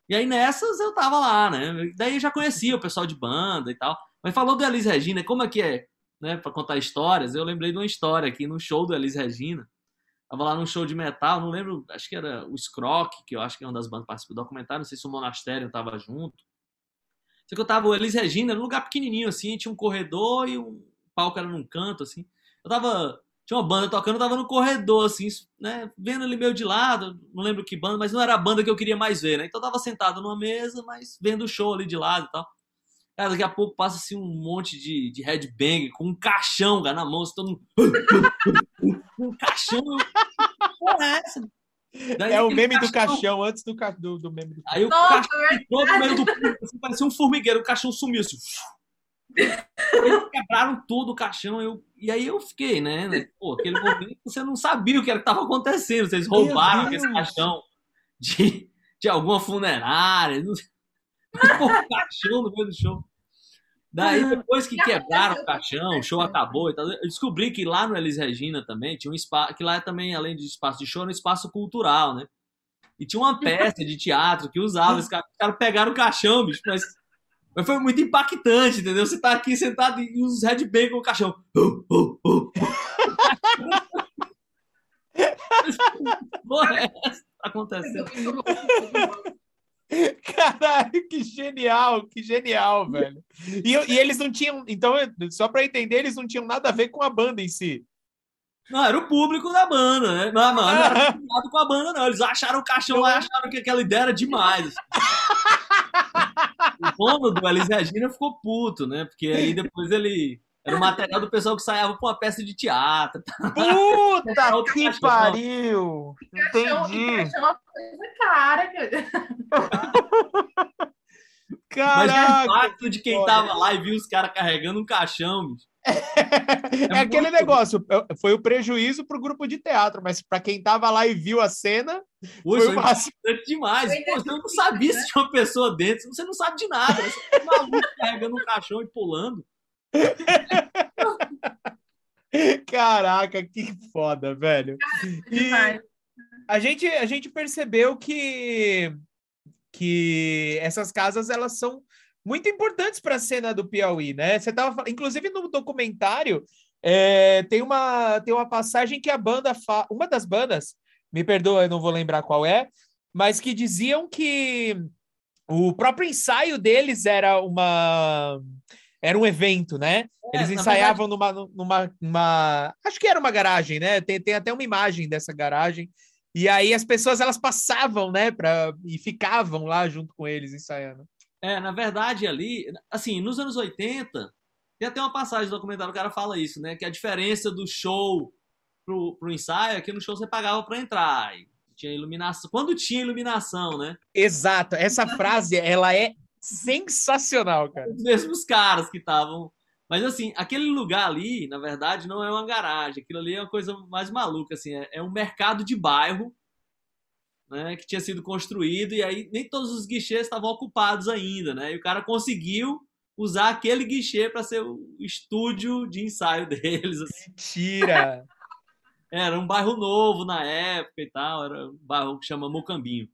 E aí nessas eu tava lá, né? Daí eu já conhecia o pessoal de banda e tal. Mas falou do Elis Regina, como é que é, né, para contar histórias? Eu lembrei de uma história aqui no show do Elis Regina. Tava lá num show de metal, não lembro, acho que era o Scrock, que eu acho que é uma das bandas que participa do documentário, não sei se o Monastério tava junto. Sei que eu tava, o Elis Regina, num lugar pequenininho assim, tinha um corredor e um palco era num canto, assim. Eu tava, tinha uma banda tocando, eu tava no corredor, assim, né, vendo ali meio de lado, não lembro que banda, mas não era a banda que eu queria mais ver, né? Então eu tava sentado numa mesa, mas vendo o show ali de lado e tal. Cara, daqui a pouco passa assim um monte de, de headbang com um caixão cara, na mão, assim, todo mundo. [laughs] um caixão. Porra, é essa?
Daí, é o meme caixão... do caixão antes do, do, do meme do
Aí o Nossa, caixão é meio do público, assim, parecia um formigueiro, o caixão sumiu assim. Eles quebraram todo o caixão. Eu, e aí eu fiquei, né? Pô, aquele momento você não sabia o que estava acontecendo. Vocês roubaram esse caixão de, de alguma funerária. Não sei. Pô, caixão no meio do show. Daí, depois que quebraram o caixão, o show acabou e tal, eu descobri que lá no Elis Regina também tinha um espaço, que lá também, além de espaço de show, era um espaço cultural, né? E tinha uma peça de teatro que usava, os caras, cara pegaram o caixão, bicho, mas, mas foi muito impactante, entendeu? Você tá aqui sentado e os Red Bang com o caixão. Uh, uh, uh. Porra, é essa? Tá acontecendo. [laughs]
Caralho, que genial, que genial, velho. E, e eles não tinham, então, só para entender, eles não tinham nada a ver com a banda em si.
Não, era o público da banda, né? Não, não, não era nada com a banda, não. Eles acharam o caixão lá, acharam que aquela ideia era demais. Assim. [laughs] o dono do Elis Regina ficou puto, né? Porque aí depois ele era o material do pessoal que saiava pra uma peça de teatro.
Puta que pariu! Entendi.
É uma coisa cara. [laughs]
Caraca, Mas o impacto de quem tava lá e viu os caras carregando um caixão, bicho. [laughs]
É, é aquele negócio, é, foi o prejuízo pro grupo de teatro, mas para quem tava lá e viu a cena,
Poxa, foi o máximo. demais. Pô, você não sabia se tinha uma pessoa dentro, você não sabe de nada. Você tá maluco carregando um caixão e pulando. [laughs]
Caraca, que foda, velho. E a gente, a gente percebeu que, que essas casas elas são muito importantes para a cena do Piauí, né? Você tava, inclusive no documentário é, tem uma tem uma passagem que a banda fa... uma das bandas, me perdoa, eu não vou lembrar qual é, mas que diziam que o próprio ensaio deles era uma era um evento, né? É, Eles ensaiavam verdade... numa, numa, numa, Acho que era uma garagem, né? Tem, tem até uma imagem dessa garagem. E aí as pessoas elas passavam, né? Pra, e ficavam lá junto com eles ensaiando.
É, na verdade, ali, assim, nos anos 80, tem até uma passagem do documentário, o cara fala isso, né? Que a diferença do show pro, pro ensaio é que no show você pagava para entrar. Tinha iluminação. Quando tinha iluminação, né?
Exato. Essa frase, ela é sensacional, cara.
Os mesmos caras que estavam. Mas assim, aquele lugar ali, na verdade, não é uma garagem. Aquilo ali é uma coisa mais maluca, assim. É, é um mercado de bairro, né? Que tinha sido construído e aí nem todos os guichês estavam ocupados ainda, né? E o cara conseguiu usar aquele guichê para ser o estúdio de ensaio [laughs] deles. Assim.
Mentira! [laughs]
Era um bairro novo na época e tal. Era um bairro que chama Mocambinho.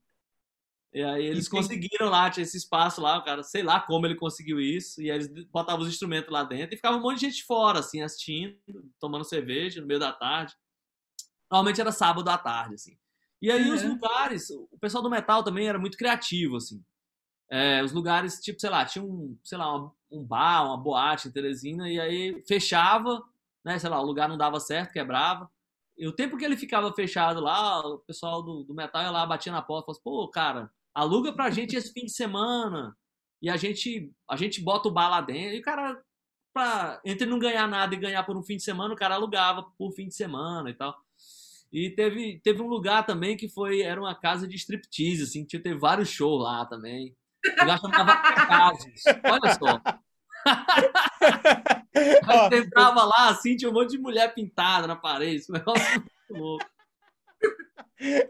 E aí eles e conseguiram lá, tinha esse espaço lá, o cara, sei lá como ele conseguiu isso, e aí eles botavam os instrumentos lá dentro e ficava um monte de gente fora, assim, assistindo, tomando cerveja no meio da tarde. Normalmente era sábado à tarde, assim. E aí uhum. os lugares, o pessoal do metal também era muito criativo, assim. É, os lugares, tipo, sei lá, tinha um, sei lá, uma, um bar, uma boate em Teresina, e aí fechava, né? Sei lá, o lugar não dava certo, quebrava. E o tempo que ele ficava fechado lá, o pessoal do, do metal ia lá, batia na porta, falava assim, pô, cara, aluga pra gente esse fim de semana. E a gente, a gente bota o bar lá dentro. E o cara, pra, entre não ganhar nada e ganhar por um fim de semana, o cara alugava por fim de semana e tal. E teve, teve um lugar também que foi, era uma casa de striptease, assim, tinha teve vários shows lá também. O lugar chamava Casos. Olha só. [laughs] Aí você entrava lá, assim, tinha um monte de mulher pintada na parede, esse negócio muito louco.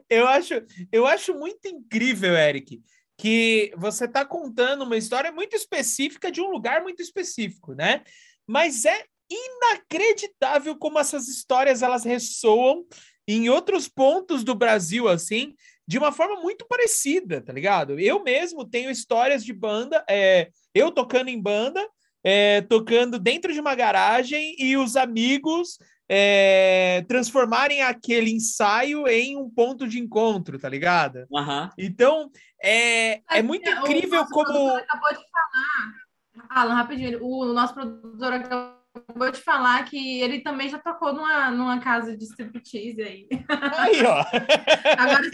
Eu acho, eu acho muito incrível, Eric, que você está contando uma história muito específica de um lugar muito específico, né? Mas é inacreditável como essas histórias elas ressoam em outros pontos do Brasil, assim, de uma forma muito parecida, tá ligado? Eu mesmo tenho histórias de banda, é, eu tocando em banda, é, tocando dentro de uma garagem e os amigos é, transformarem aquele ensaio em um ponto de encontro, tá ligado?
Uhum.
Então, é, é muito incrível
o
como.
acabou de falar, Alan, rapidinho, o nosso produtor acabou de falar que ele também já tocou numa, numa casa de striptease aí.
Aí, ó. [laughs]
Agora,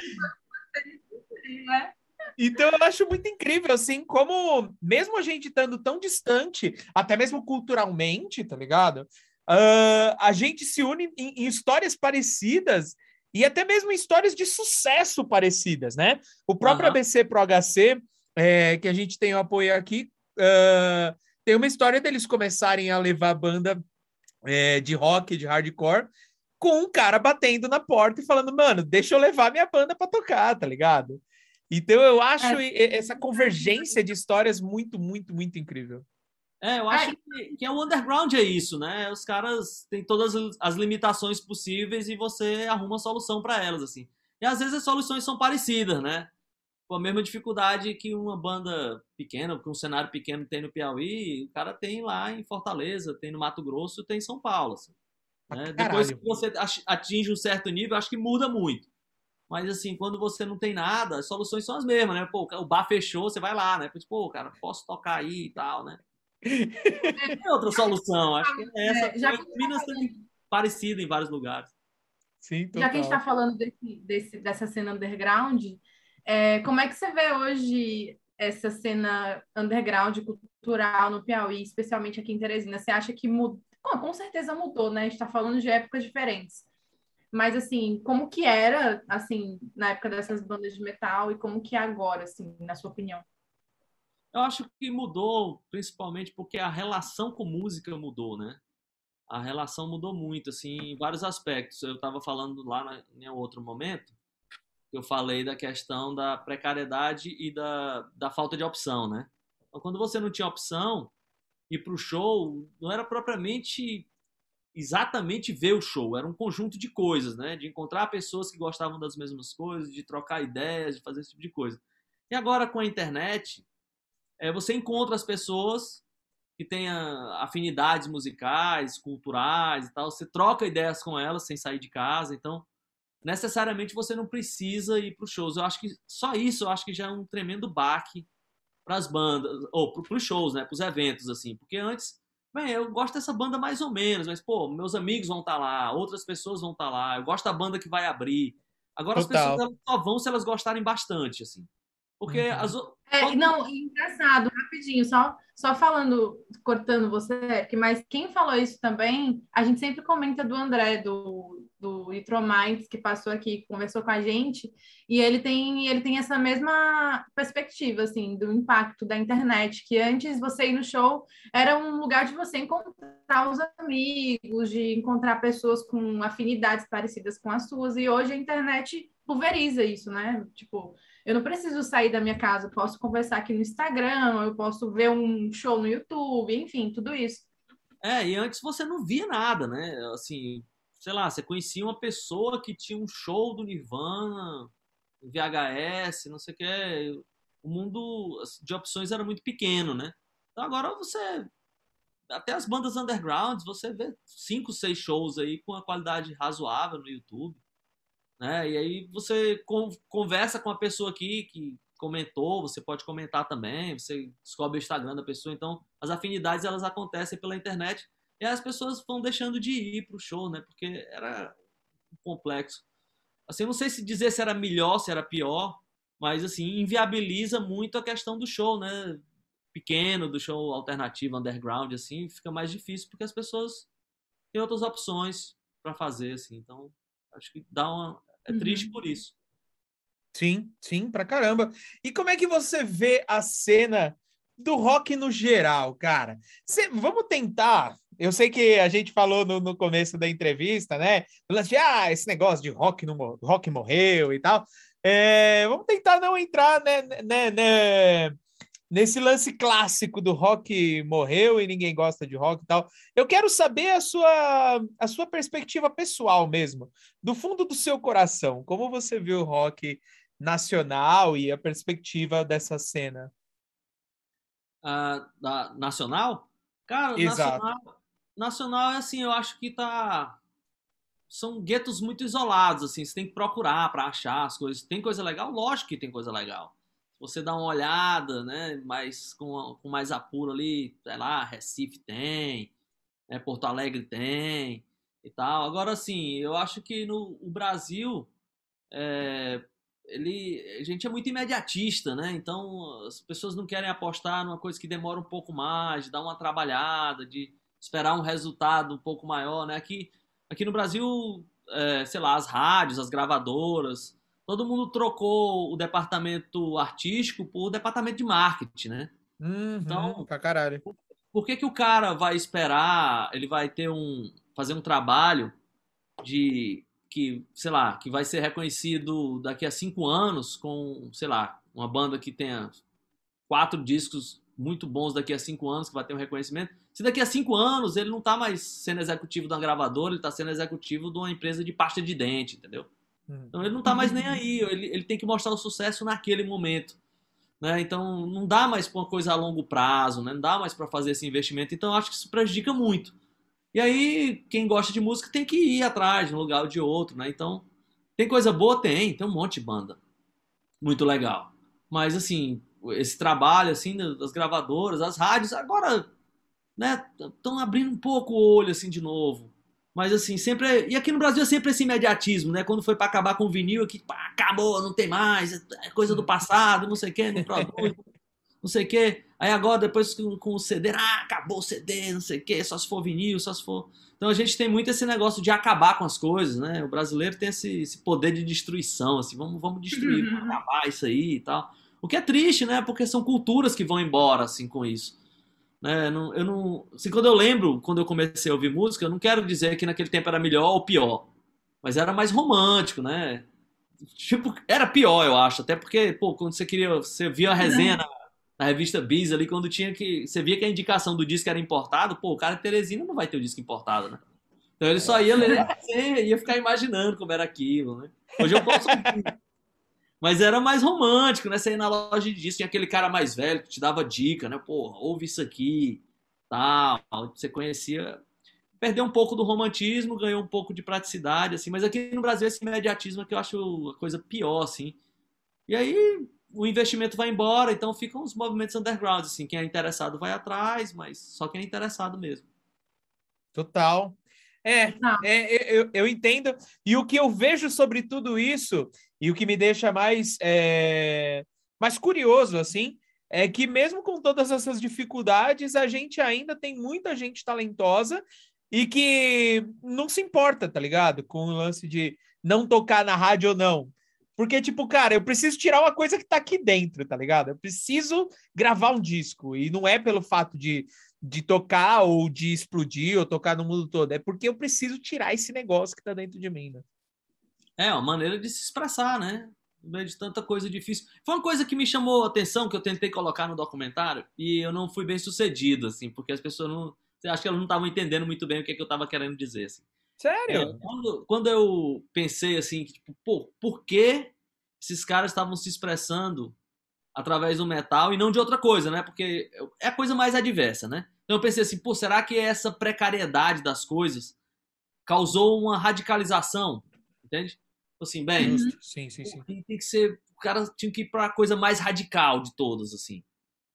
né?
Então eu acho muito incrível, assim, como mesmo a gente estando tão distante, até mesmo culturalmente, tá ligado? Uh, a gente se une em, em, histórias parecidas e até mesmo em histórias de sucesso parecidas, né? O próprio uhum. ABC Pro HC, é, que a gente tem o apoio aqui, uh, tem uma história deles começarem a levar banda é, de rock, de hardcore, com um cara batendo na porta e falando, mano, deixa eu levar minha banda para tocar, tá ligado? Então eu acho é. essa convergência de histórias muito, muito, muito incrível.
É, eu acho que, que é o underground é isso, né? Os caras têm todas as limitações possíveis e você arruma a solução para elas, assim. E às vezes as soluções são parecidas, né? Com a mesma dificuldade que uma banda pequena, que um cenário pequeno tem no Piauí, o cara tem lá em Fortaleza, tem no Mato Grosso, tem em São Paulo. Assim, né? Depois que você atinge um certo nível, acho que muda muito. Mas assim, quando você não tem nada, as soluções são as mesmas, né? Pô, o bar fechou, você vai lá, né? Pô, cara, posso tocar aí e tal, né? É outra solução, acho que é essa. É, já que Minas tá sendo parecida em vários lugares.
Sim, já que a gente está falando desse, desse, dessa cena underground, é, como é que você vê hoje essa cena underground cultural no Piauí, especialmente aqui em Teresina? Você acha que mudou? com certeza mudou, né? A gente está falando de épocas diferentes. Mas, assim, como que era, assim, na época dessas bandas de metal e como que é agora, assim, na sua opinião?
Eu acho que mudou, principalmente porque a relação com música mudou, né? A relação mudou muito, assim, em vários aspectos. Eu estava falando lá em outro momento, eu falei da questão da precariedade e da, da falta de opção, né? Então, quando você não tinha opção, ir para o show não era propriamente exatamente ver o show, era um conjunto de coisas, né? De encontrar pessoas que gostavam das mesmas coisas, de trocar ideias, de fazer esse tipo de coisa. E agora com a internet, é, você encontra as pessoas que têm afinidades musicais, culturais e tal, você troca ideias com elas sem sair de casa, então necessariamente você não precisa ir para os shows. Eu acho que só isso eu acho que já é um tremendo baque para as bandas, ou para os shows, né, para os eventos, assim, porque antes Bem, eu gosto dessa banda mais ou menos, mas, pô, meus amigos vão estar tá lá, outras pessoas vão estar tá lá, eu gosto da banda que vai abrir. Agora Total. as pessoas só vão se elas gostarem bastante, assim. Porque uhum. as
é, não, engraçado, rapidinho, só, só falando, cortando você, mas quem falou isso também, a gente sempre comenta do André, do, do Minds, que passou aqui, conversou com a gente, e ele tem, ele tem essa mesma perspectiva, assim, do impacto da internet, que antes você ir no show era um lugar de você encontrar os amigos, de encontrar pessoas com afinidades parecidas com as suas, e hoje a internet pulveriza isso, né? Tipo, eu não preciso sair da minha casa, eu posso conversar aqui no Instagram, eu posso ver um show no YouTube, enfim, tudo isso.
É, e antes você não via nada, né? Assim, sei lá, você conhecia uma pessoa que tinha um show do Nirvana, VHS, não sei o que. O mundo de opções era muito pequeno, né? Então agora você. Até as bandas underground, você vê cinco, seis shows aí com a qualidade razoável no YouTube. Né? E aí você conversa com a pessoa aqui que comentou, você pode comentar também, você descobre o Instagram da pessoa, então as afinidades elas acontecem pela internet e as pessoas vão deixando de ir pro show, né? Porque era complexo. Assim, não sei se dizer se era melhor, se era pior, mas assim, inviabiliza muito a questão do show, né? Pequeno, do show alternativo, underground, assim, fica mais difícil porque as pessoas têm outras opções para fazer, assim. Então, acho que dá uma. É triste uhum. por isso.
Sim, sim, pra caramba. E como é que você vê a cena do rock no geral, cara? Cê, vamos tentar. Eu sei que a gente falou no, no começo da entrevista, né? De, ah, esse negócio de rock, no, rock morreu e tal. É, vamos tentar não entrar né, né, né, nesse lance clássico do rock morreu e ninguém gosta de rock e tal. Eu quero saber a sua, a sua perspectiva pessoal mesmo, do fundo do seu coração. Como você viu o rock nacional e a perspectiva dessa cena?
Uh, da, nacional? Cara, Exato. nacional, nacional é assim, eu acho que tá são guetos muito isolados, assim, você tem que procurar para achar as coisas. Tem coisa legal? Lógico que tem coisa legal. Se você dá uma olhada, né, mais, com, com mais apuro ali, sei lá, Recife tem, né, Porto Alegre tem e tal. Agora, assim, eu acho que no o Brasil, é, ele, a gente é muito imediatista, né? Então, as pessoas não querem apostar numa coisa que demora um pouco mais, de dar uma trabalhada, de esperar um resultado um pouco maior, né? Aqui Aqui no Brasil, é, sei lá, as rádios, as gravadoras, todo mundo trocou o departamento artístico por departamento de marketing, né?
Uhum, então, pra caralho.
Por, por que, que o cara vai esperar, ele vai ter um, fazer um trabalho de que, sei lá, que vai ser reconhecido daqui a cinco anos com, sei lá, uma banda que tenha quatro discos muito bons daqui a cinco anos, que vai ter um reconhecimento. Se daqui a cinco anos ele não está mais sendo executivo de uma gravadora, ele está sendo executivo de uma empresa de pasta de dente, entendeu? Hum. Então ele não está mais nem aí, ele, ele tem que mostrar o sucesso naquele momento. Né? Então não dá mais para uma coisa a longo prazo, né? não dá mais para fazer esse investimento. Então acho que isso prejudica muito. E aí, quem gosta de música tem que ir atrás de um lugar ou de outro, né? Então, tem coisa boa? Tem, tem um monte de banda. Muito legal. Mas, assim, esse trabalho assim das gravadoras, as rádios, agora né, estão abrindo um pouco o olho assim de novo. Mas assim, sempre. É, e aqui no Brasil é sempre esse imediatismo, né? Quando foi para acabar com o vinil, aqui, pá, acabou, não tem mais, é coisa do passado, não sei o quê, não produz, [laughs] não sei o quê. Aí agora, depois com, com o CD, ah, acabou o CD, não sei o quê, só se for vinil, só se for. Então a gente tem muito esse negócio de acabar com as coisas, né? O brasileiro tem esse, esse poder de destruição, assim, vamos, vamos destruir, vamos acabar isso aí e tal. O que é triste, né? Porque são culturas que vão embora, assim, com isso. Né? Não, eu não, assim, quando eu lembro, quando eu comecei a ouvir música, eu não quero dizer que naquele tempo era melhor ou pior, mas era mais romântico, né? Tipo, era pior, eu acho, até porque, pô, quando você queria, você via a resenha na, na revista Bis ali, quando tinha que, você via que a indicação do disco era importado, pô, o cara de Teresina não vai ter o disco importado, né? Então ele só ia ler a resenha, ia ficar imaginando como era aquilo, né? Hoje eu posso mas era mais romântico, né? Você ia na loja de disco, tinha aquele cara mais velho que te dava dica, né? Pô, ouve isso aqui, tal. Você conhecia. Perdeu um pouco do romantismo, ganhou um pouco de praticidade, assim. Mas aqui no Brasil, esse imediatismo é que eu acho a coisa pior, assim. E aí o investimento vai embora, então ficam os movimentos underground, assim. Quem é interessado vai atrás, mas só quem é interessado mesmo.
Total. É, é eu, eu entendo. E o que eu vejo sobre tudo isso, e o que me deixa mais, é, mais curioso, assim, é que mesmo com todas essas dificuldades, a gente ainda tem muita gente talentosa e que não se importa, tá ligado? Com o lance de não tocar na rádio ou não. Porque, tipo, cara, eu preciso tirar uma coisa que tá aqui dentro, tá ligado? Eu preciso gravar um disco. E não é pelo fato de de tocar ou de explodir ou tocar no mundo todo. É porque eu preciso tirar esse negócio que está dentro de mim, né?
É, uma maneira de se expressar, né? No meio de tanta coisa difícil. Foi uma coisa que me chamou a atenção, que eu tentei colocar no documentário, e eu não fui bem sucedido, assim, porque as pessoas não. Acho que elas não estavam entendendo muito bem o que, é que eu estava querendo dizer. Assim.
Sério?
É, quando, quando eu pensei assim, tipo, pô, por que esses caras estavam se expressando através do metal e não de outra coisa, né? Porque é a coisa mais adversa, né? Então eu pensei assim, pô, será que essa precariedade das coisas causou uma radicalização? Entende? Assim, bem.
Sim, sim, sim.
tem tem que ser. O cara tinha que ir pra coisa mais radical de todas, assim.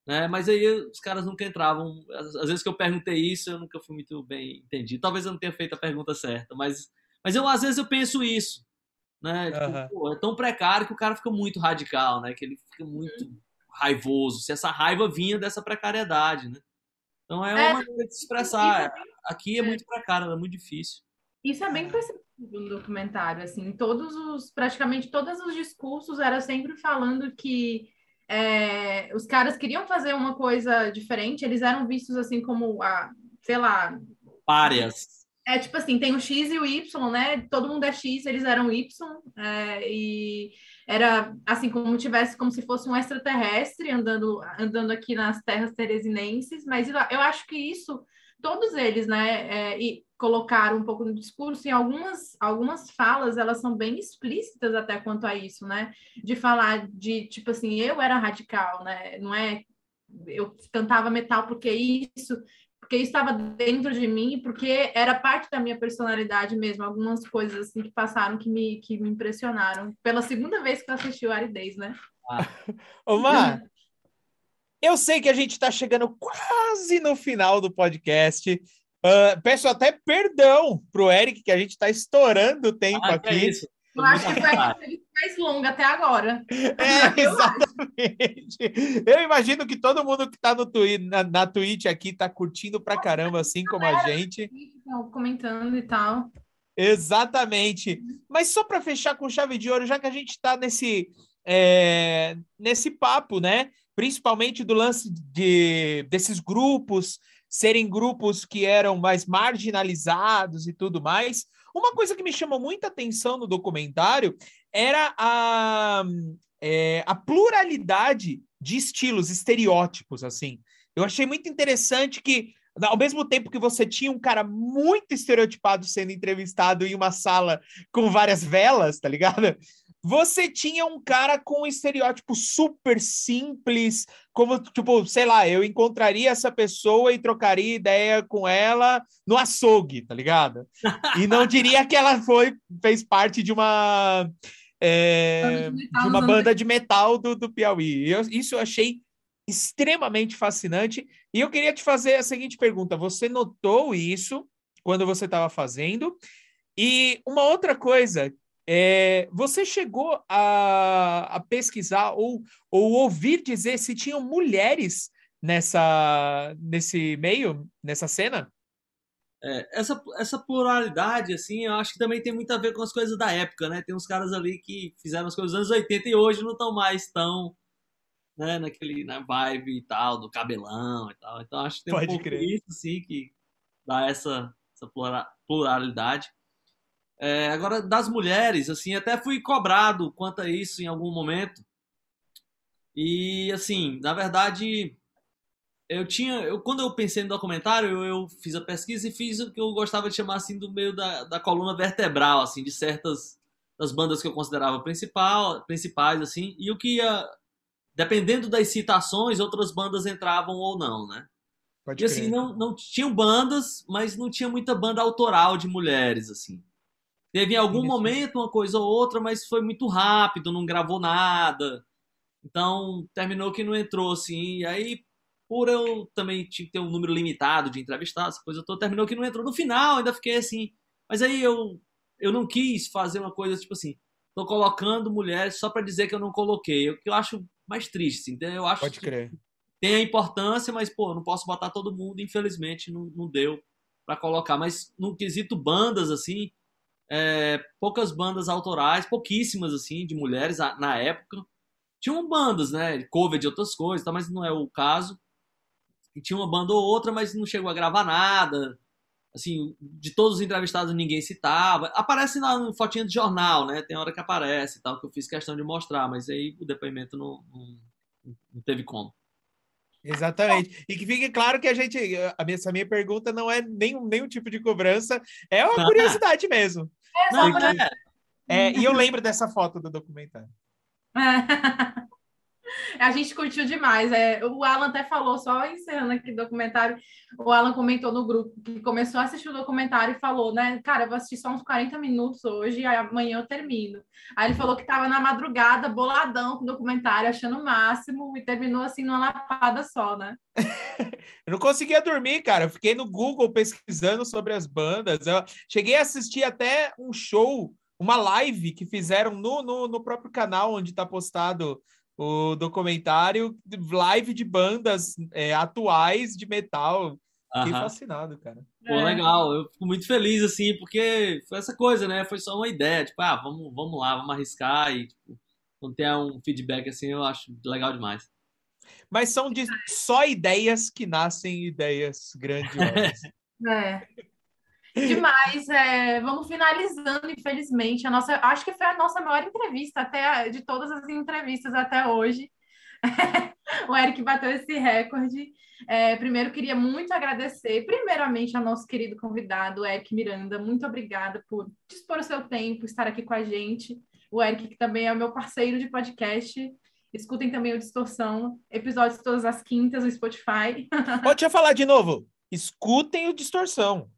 Né? Mas aí os caras nunca entravam. Às vezes que eu perguntei isso, eu nunca fui muito bem entendido. Talvez eu não tenha feito a pergunta certa, mas, mas eu, às vezes eu penso isso. Né? Tipo,
Aham.
pô, é tão precário que o cara fica muito radical, né? Que ele fica muito raivoso. Se essa raiva vinha dessa precariedade, né? Então é uma
É,
maneira de se expressar.
isso
Aqui é muito precário, é muito difícil.
Isso é bem perceptível no documentário, assim, todos os, praticamente todos os discursos era sempre falando que é, os caras queriam fazer uma coisa diferente, eles eram vistos assim como a, sei lá,
Párias.
é tipo assim, tem o X e o Y, né? Todo mundo é X, eles eram Y, é, e era assim como tivesse como se fosse um extraterrestre andando andando aqui nas terras teresinenses, mas eu acho que isso todos eles, né, é, e colocaram um pouco no discurso e algumas algumas falas elas são bem explícitas até quanto a isso, né? De falar de tipo assim, eu era radical, né? Não é eu cantava metal porque isso porque estava dentro de mim, porque era parte da minha personalidade mesmo, algumas coisas assim que passaram que me, que me impressionaram. Pela segunda vez que eu assisti o Aridez, né?
Ô, Mar, eu sei que a gente está chegando quase no final do podcast. Ah, peço até perdão pro Eric, que a gente está estourando o tempo
Ah, que é
aqui.
isso.
Eu acho que foi a entrevista mais longa até agora.
É, [laughs] exatamente. Eu imagino que todo mundo que está no twi na, na Twitch aqui está curtindo pra caramba, assim como a gente.
Então, Comentando e tal.
Exatamente. Mas só para fechar com chave de ouro, já que a gente está nesse, é, nesse papo, né? Principalmente do lance de, desses grupos serem grupos que eram mais marginalizados e tudo mais. Uma coisa que me chamou muita atenção no documentário era a, é, a pluralidade de estilos, estereótipos, assim. Eu achei muito interessante que ao mesmo tempo que você tinha um cara muito estereotipado sendo entrevistado em uma sala com várias velas, tá ligado? Você tinha um cara com um estereótipo super simples, como, tipo, sei lá, eu encontraria essa pessoa e trocaria ideia com ela no açougue, tá ligado? E não [laughs] diria que ela foi, fez parte de uma, é,
Banda de
uma banda de metal do, do Piauí. Eu- isso eu achei extremamente fascinante. E eu queria te fazer a seguinte pergunta: você notou isso quando você estava fazendo? E uma outra coisa, é, você chegou a, a pesquisar ou, ou ouvir dizer se tinham mulheres nessa nesse meio, nessa cena?
É, essa, essa pluralidade, assim, eu acho que também tem muito a ver com as coisas da época, né? Tem uns caras ali que fizeram as coisas dos anos 80 e hoje não estão mais tão, né, naquele, na vibe e tal, do cabelão e tal. Então acho que tem
Pode
um pouco
crer.
isso, sim, que dá essa, essa plura- pluralidade. É, agora, das mulheres, assim, até fui cobrado quanto a isso em algum momento. E, assim, na verdade, eu tinha. Eu, quando eu pensei no documentário, eu, eu fiz a pesquisa e fiz o que eu gostava de chamar assim do meio da, da coluna vertebral, assim, de certas das bandas que eu considerava principal, principais, assim, e o que ia. Dependendo das citações, outras bandas entravam ou não, né?
Pode
E assim,
crer.
não, não tinham bandas, mas não tinha muita banda autoral de mulheres, assim. Teve em algum momento uma coisa ou outra, mas foi muito rápido, não gravou nada. Então, terminou que não entrou, assim. E aí, por eu também tinha que ter um número limitado de entrevistados, essa coisa toda, terminou que não entrou. No final, ainda fiquei assim. Mas aí eu, eu não quis fazer uma coisa tipo assim, tô colocando mulheres só para dizer que eu não coloquei. O que eu acho mais triste, assim. Eu acho
Pode
que
crer.
tem a importância, mas, pô, não posso botar todo mundo, infelizmente, não, não deu pra colocar. Mas no quesito bandas, assim, é, poucas bandas autorais, pouquíssimas, assim, de mulheres na época. Tinham bandas, né, cover de outras coisas, tá, mas não é o caso. E tinha uma banda ou outra, mas não chegou a gravar nada. Assim, de todos os entrevistados ninguém citava. Aparece na no fotinha de jornal, né? Tem hora que aparece e tal, que eu fiz questão de mostrar, mas aí o depoimento não, não, não teve como.
Exatamente. E que fique claro que a gente, a minha, essa minha pergunta não é nenhum, nenhum tipo de cobrança, é uma [laughs] curiosidade mesmo.
É,
É, e eu lembro dessa foto do documentário. [laughs] [laughs]
A gente curtiu demais. É, o Alan até falou, só encerrando aqui o documentário, o Alan comentou no grupo que começou a assistir o documentário e falou, né, cara, eu vou assistir só uns 40 minutos hoje e amanhã eu termino. Aí ele falou que estava na madrugada, boladão com o documentário, achando o máximo, e terminou assim numa lapada só, né? [laughs]
eu não conseguia dormir, cara. Eu fiquei no Google pesquisando sobre as bandas. Eu cheguei a assistir até um show, uma live que fizeram no, no, no próprio canal onde está postado o documentário, live de bandas é, atuais de metal. Fiquei Aham. fascinado, cara.
Pô, é. legal. Eu fico muito feliz, assim, porque foi essa coisa, né? Foi só uma ideia, tipo, ah, vamos, vamos lá, vamos arriscar e, tipo, quando tem um feedback assim, eu acho legal demais.
Mas são de só ideias que nascem ideias grandiosas. [laughs]
É. [laughs] Demais. É, vamos finalizando, infelizmente. A nossa, acho que foi a nossa maior entrevista até de todas as entrevistas até hoje. [laughs] o Eric bateu esse recorde. É, primeiro, queria muito agradecer, primeiramente, ao nosso querido convidado, Eric Miranda. Muito obrigada por dispor o seu tempo, estar aqui com a gente. O Eric, que também é o meu parceiro de podcast. Escutem também o Distorção, episódios todas as quintas no Spotify. [laughs]
Pode eu falar de novo. Escutem o Distorção.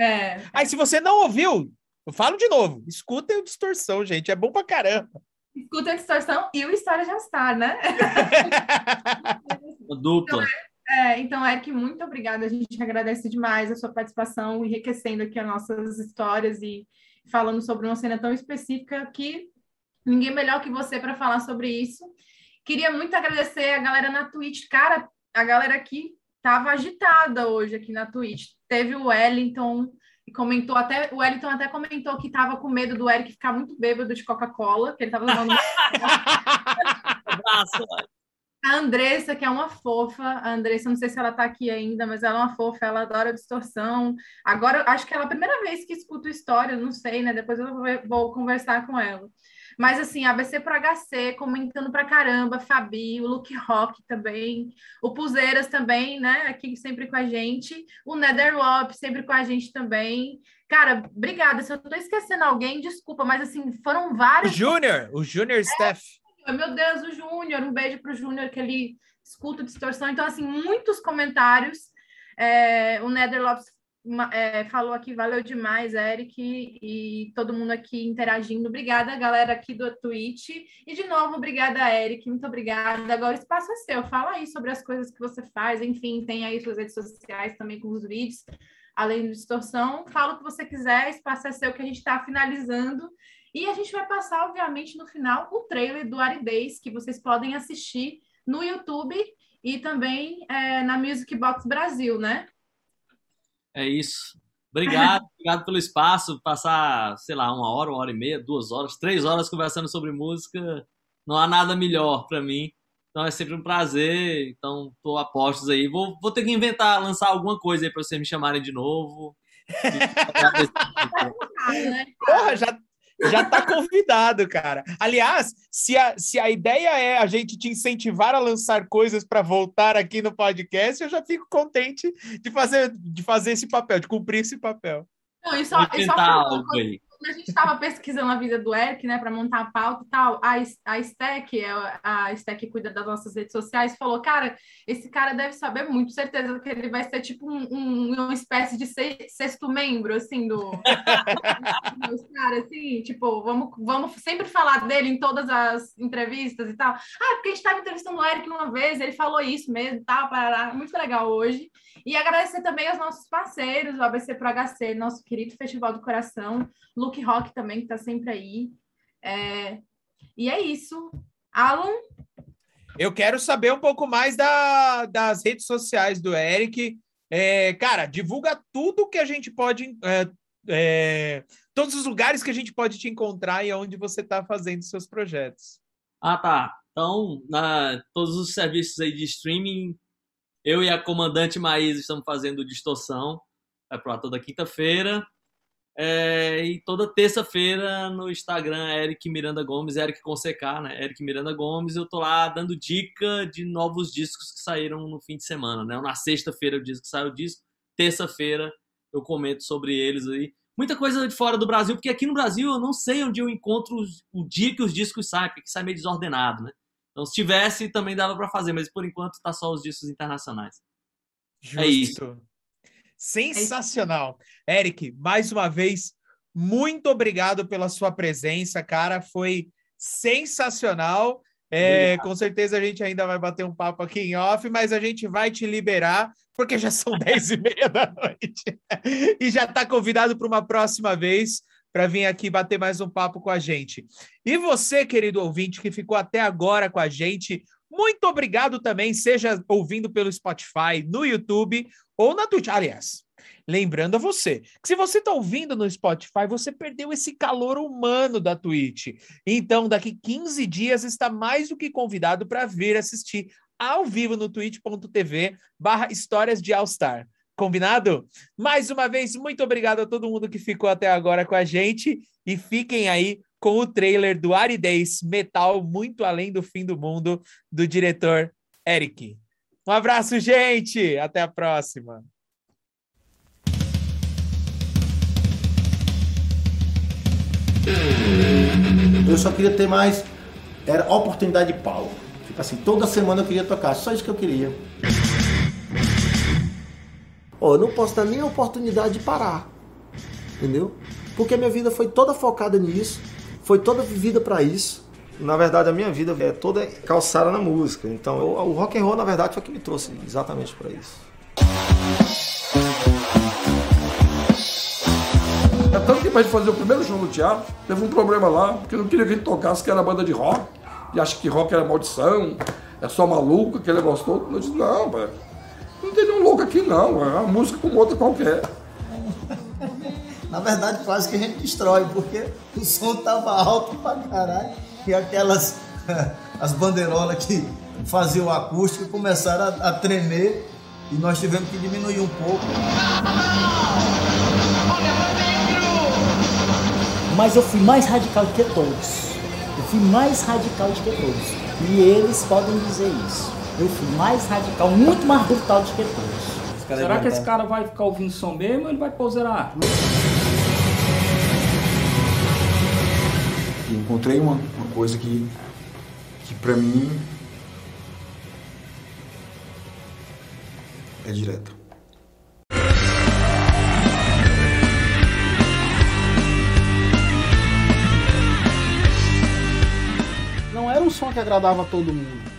É.
Aí, se você não ouviu, eu falo de novo. Escutem o Distorção, gente. É bom pra caramba.
Escutem a Distorção e o História Já Está, né? [laughs]
Dupla. Então,
é, então, Eric, muito obrigada. A gente agradece demais a sua participação, enriquecendo aqui as nossas histórias e falando sobre uma cena tão específica que Ninguém melhor que você para falar sobre isso. Queria muito agradecer a galera na Twitch. Cara, a galera aqui tava agitada hoje aqui na Twitch. Teve o Wellington e comentou até o Wellington até comentou que tava com medo do Eric ficar muito bêbado de Coca-Cola, que ele tava. [laughs] Abraço. A Andressa, que é uma fofa, a Andressa, não sei se ela tá aqui ainda, mas ela é uma fofa, ela adora distorção. Agora, acho que ela é a primeira vez que escuto história, não sei, né? Depois eu vou conversar com ela. Mas assim, ABC pro HC, comentando pra caramba, Fabi, o Luke Rock também, o Puzeiras também, né? Aqui sempre com a gente, o Netherwop sempre com a gente também. Cara, obrigada. Se eu tô esquecendo alguém, desculpa, mas assim, foram vários.
O Júnior, o Júnior é, Steph.
Meu Deus, o Júnior, um beijo pro Júnior, que ele escuta distorção. Então, assim, muitos comentários. É, o Netherlopes é, falou aqui, valeu demais, Eric, e todo mundo aqui interagindo. Obrigada, galera aqui do Twitch. E de novo, obrigada, Eric, muito obrigada. Agora o espaço é seu, fala aí sobre as coisas que você faz, enfim, tem aí suas redes sociais também com os vídeos, além de distorção. Fala o que você quiser, espaço é seu que a gente está finalizando. E a gente vai passar, obviamente, no final, o trailer do Aridez, que vocês podem assistir no YouTube e também é, na Music Box Brasil, né?
É isso. Obrigado, [laughs] obrigado pelo espaço. Passar, sei lá, uma hora, uma hora e meia, duas horas, três horas conversando sobre música. Não há nada melhor para mim. Então é sempre um prazer. Então, tô a postos aí. Vou, vou ter que inventar, lançar alguma coisa aí para vocês me chamarem de novo. [laughs]
Porra, já, já tá convidado, cara. Aliás, se a, se a ideia é a gente te incentivar a lançar coisas para voltar aqui no podcast, eu já fico contente de fazer, de fazer esse papel, de cumprir esse papel.
Não, e só, e só algo aí quando a gente estava pesquisando a vida do Eric, né, para montar a pauta e tal, a, a Stack, é a Stack que cuida das nossas redes sociais, falou: cara, esse cara deve saber muito, certeza que ele vai ser tipo um, um uma espécie de sexto membro, assim, [laughs] do. dos caras, assim, tipo, vamos, vamos sempre falar dele em todas as entrevistas e tal. Ah, porque a gente estava entrevistando o Eric uma vez, ele falou isso mesmo, tal, parará, muito legal hoje. E agradecer também aos nossos parceiros, o ABC Pro HC, nosso querido Festival do Coração, Luke Rock também, que está sempre aí. É... E é isso. Alan?
Eu quero saber um pouco mais da, das redes sociais do Eric. É, cara, divulga tudo que a gente pode. É, é, todos os lugares que a gente pode te encontrar e onde você está fazendo seus projetos.
Ah, tá. Então, na, todos os serviços aí de streaming, eu e a comandante Maísa estamos fazendo distorção. É para toda quinta-feira. É, e toda terça-feira no Instagram, Eric Miranda Gomes, Eric com CK, né? Eric Miranda Gomes, eu tô lá dando dica de novos discos que saíram no fim de semana, né? Na sexta-feira eu disse que saiu o disco, terça-feira eu comento sobre eles aí. Muita coisa de fora do Brasil, porque aqui no Brasil eu não sei onde eu encontro o dia que os discos saem, porque sai meio desordenado, né? Então, se tivesse, também dava para fazer, mas por enquanto tá só os discos internacionais.
Justo. É isso. Sensacional. Eric, mais uma vez, muito obrigado pela sua presença, cara. Foi sensacional. É, com certeza a gente ainda vai bater um papo aqui em off, mas a gente vai te liberar, porque já são [laughs] dez e meia da noite. [laughs] e já está convidado para uma próxima vez para vir aqui bater mais um papo com a gente. E você, querido ouvinte, que ficou até agora com a gente, muito obrigado também, seja ouvindo pelo Spotify, no YouTube ou na Twitch. Aliás, lembrando a você que se você está ouvindo no Spotify, você perdeu esse calor humano da Twitch. Então, daqui 15 dias está mais do que convidado para vir assistir ao vivo no twitch.tv barra histórias de All Star. Combinado? Mais uma vez, muito obrigado a todo mundo que ficou até agora com a gente e fiquem aí com o trailer do Aridez Metal Muito Além do Fim do Mundo, do diretor Eric. Um abraço, gente! Até a próxima!
Eu só queria ter mais era oportunidade de palco. Tipo assim, toda semana eu queria tocar, só isso que eu queria. Ó, eu não posso dar nem a oportunidade de parar. Entendeu? Porque a minha vida foi toda focada nisso, foi toda vivida para isso. Na verdade, a minha vida é toda calçada na música. Então, eu, o rock and roll, na verdade, foi o que me trouxe exatamente para isso.
É tanto que pra gente fazer o primeiro show no teatro, teve um problema lá, porque não queria que a gente tocasse que era banda de rock, e acha que rock era maldição, é só maluco, aquele negócio todo. Eu disse, não, velho. Não tem nenhum louco aqui, não. É uma música como outra qualquer.
Na verdade, quase que a gente destrói, porque o som tava alto pra caralho. E aquelas [laughs] as bandeirolas que faziam o acústico começaram a, a tremer e nós tivemos que diminuir um pouco.
Mas eu fui mais radical do que todos. Eu fui mais radical do que todos. E eles podem dizer isso. Eu fui mais radical, muito mais brutal do que todos.
Será que esse cara vai ficar ouvindo som mesmo ou ele vai poserar?
Encontrei uma, uma coisa que, que pra mim é direta.
Não era um som que agradava a todo mundo.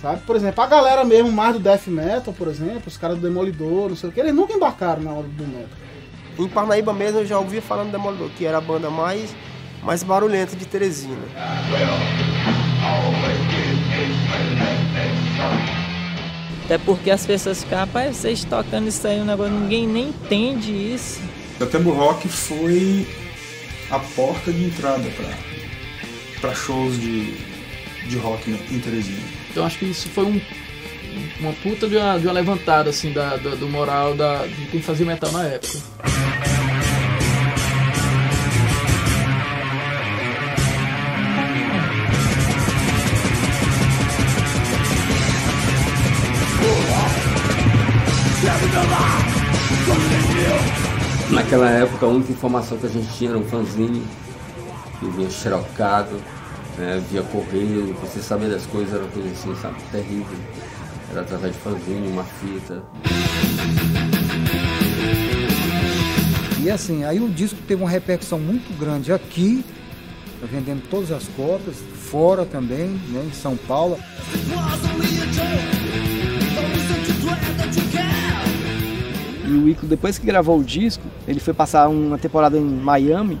Sabe? Por exemplo, a galera mesmo mais do death metal, por exemplo, os caras do Demolidor, não sei o que, eles nunca embarcaram na hora do metal.
Em Parnaíba mesmo eu já ouvi falando do Demolidor, que era a banda mais, mais barulhenta de Teresina.
Até porque as pessoas ficam, rapaz, vocês tocando isso aí, um negócio, ninguém nem entende isso.
O Tempo Rock foi a porta de entrada para shows de, de rock em Teresina.
Então acho que isso foi um, uma puta de uma, de uma levantada assim da, da, do moral da, de quem fazia metal na época.
Naquela época a única informação que a gente tinha era um fanzine que vinha xerocado, né, via correio, você saber das coisas era uma coisa assim, sabe, terrível. Era através de fanzine, uma fita.
E assim, aí o disco teve uma repercussão muito grande aqui, tá vendendo todas as cópias, fora também, né, em São Paulo.
E o Ico, depois que gravou o disco, ele foi passar uma temporada em Miami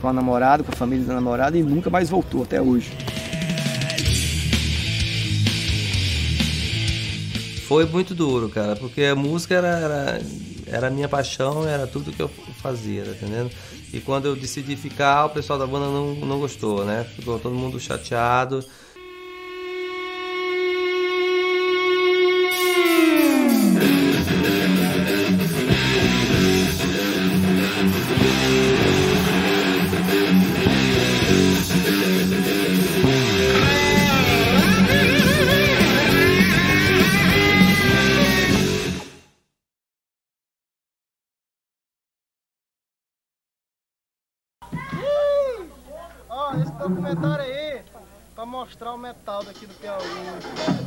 com a namorada, com a família da namorada e nunca mais voltou até hoje.
Foi muito duro, cara, porque a música era, era, era a minha paixão, era tudo que eu fazia, tá entendendo? E quando eu decidi ficar, o pessoal da banda não, não gostou, né? Ficou todo mundo chateado.
Mostrar o metal daqui do Piauí.